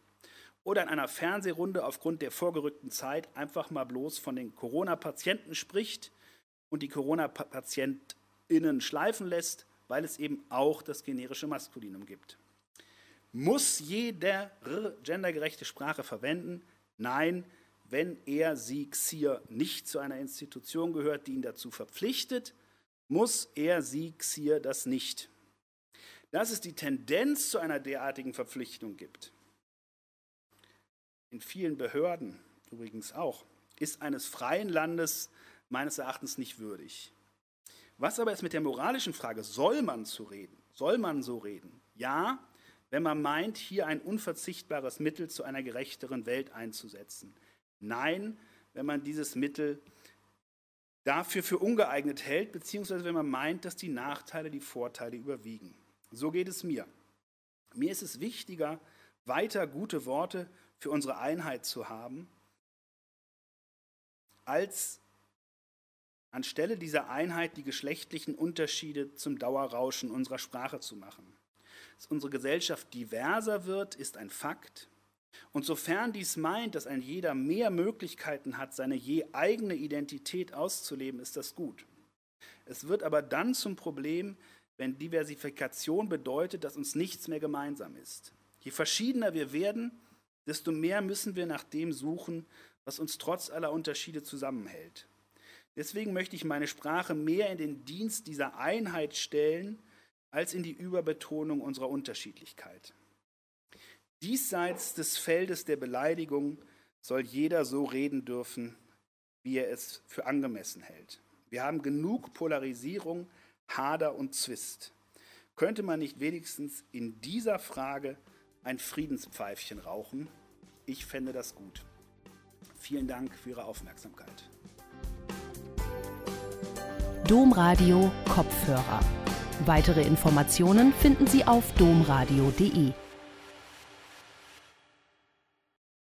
oder in einer Fernsehrunde aufgrund der vorgerückten Zeit einfach mal bloß von den Corona-Patienten spricht und die Corona-PatientInnen schleifen lässt, weil es eben auch das generische Maskulinum gibt. Muss jeder gendergerechte Sprache verwenden? Nein, wenn er, sie, Xier nicht zu einer Institution gehört, die ihn dazu verpflichtet, muss er, sie, Xier das nicht. Dass es die Tendenz zu einer derartigen Verpflichtung gibt, in vielen Behörden übrigens auch, ist eines freien Landes meines Erachtens nicht würdig. Was aber ist mit der moralischen Frage, soll man so reden? Soll man so reden? Ja, wenn man meint, hier ein unverzichtbares Mittel zu einer gerechteren Welt einzusetzen. Nein, wenn man dieses Mittel dafür für ungeeignet hält, beziehungsweise wenn man meint, dass die Nachteile die Vorteile überwiegen. So geht es mir. Mir ist es wichtiger, weiter gute Worte für unsere Einheit zu haben, als anstelle dieser Einheit die geschlechtlichen Unterschiede zum Dauerrauschen unserer Sprache zu machen. Dass unsere Gesellschaft diverser wird, ist ein Fakt. Und sofern dies meint, dass ein jeder mehr Möglichkeiten hat, seine je eigene Identität auszuleben, ist das gut. Es wird aber dann zum Problem, wenn Diversifikation bedeutet, dass uns nichts mehr gemeinsam ist. Je verschiedener wir werden, desto mehr müssen wir nach dem suchen, was uns trotz aller Unterschiede zusammenhält. Deswegen möchte ich meine Sprache mehr in den Dienst dieser Einheit stellen, als in die Überbetonung unserer Unterschiedlichkeit. Diesseits des Feldes der Beleidigung soll jeder so reden dürfen, wie er es für angemessen hält. Wir haben genug Polarisierung, Hader und Zwist. Könnte man nicht wenigstens in dieser Frage ein Friedenspfeifchen rauchen? Ich fände das gut. Vielen Dank für Ihre Aufmerksamkeit. Domradio Kopfhörer. Weitere Informationen finden Sie auf domradio.de.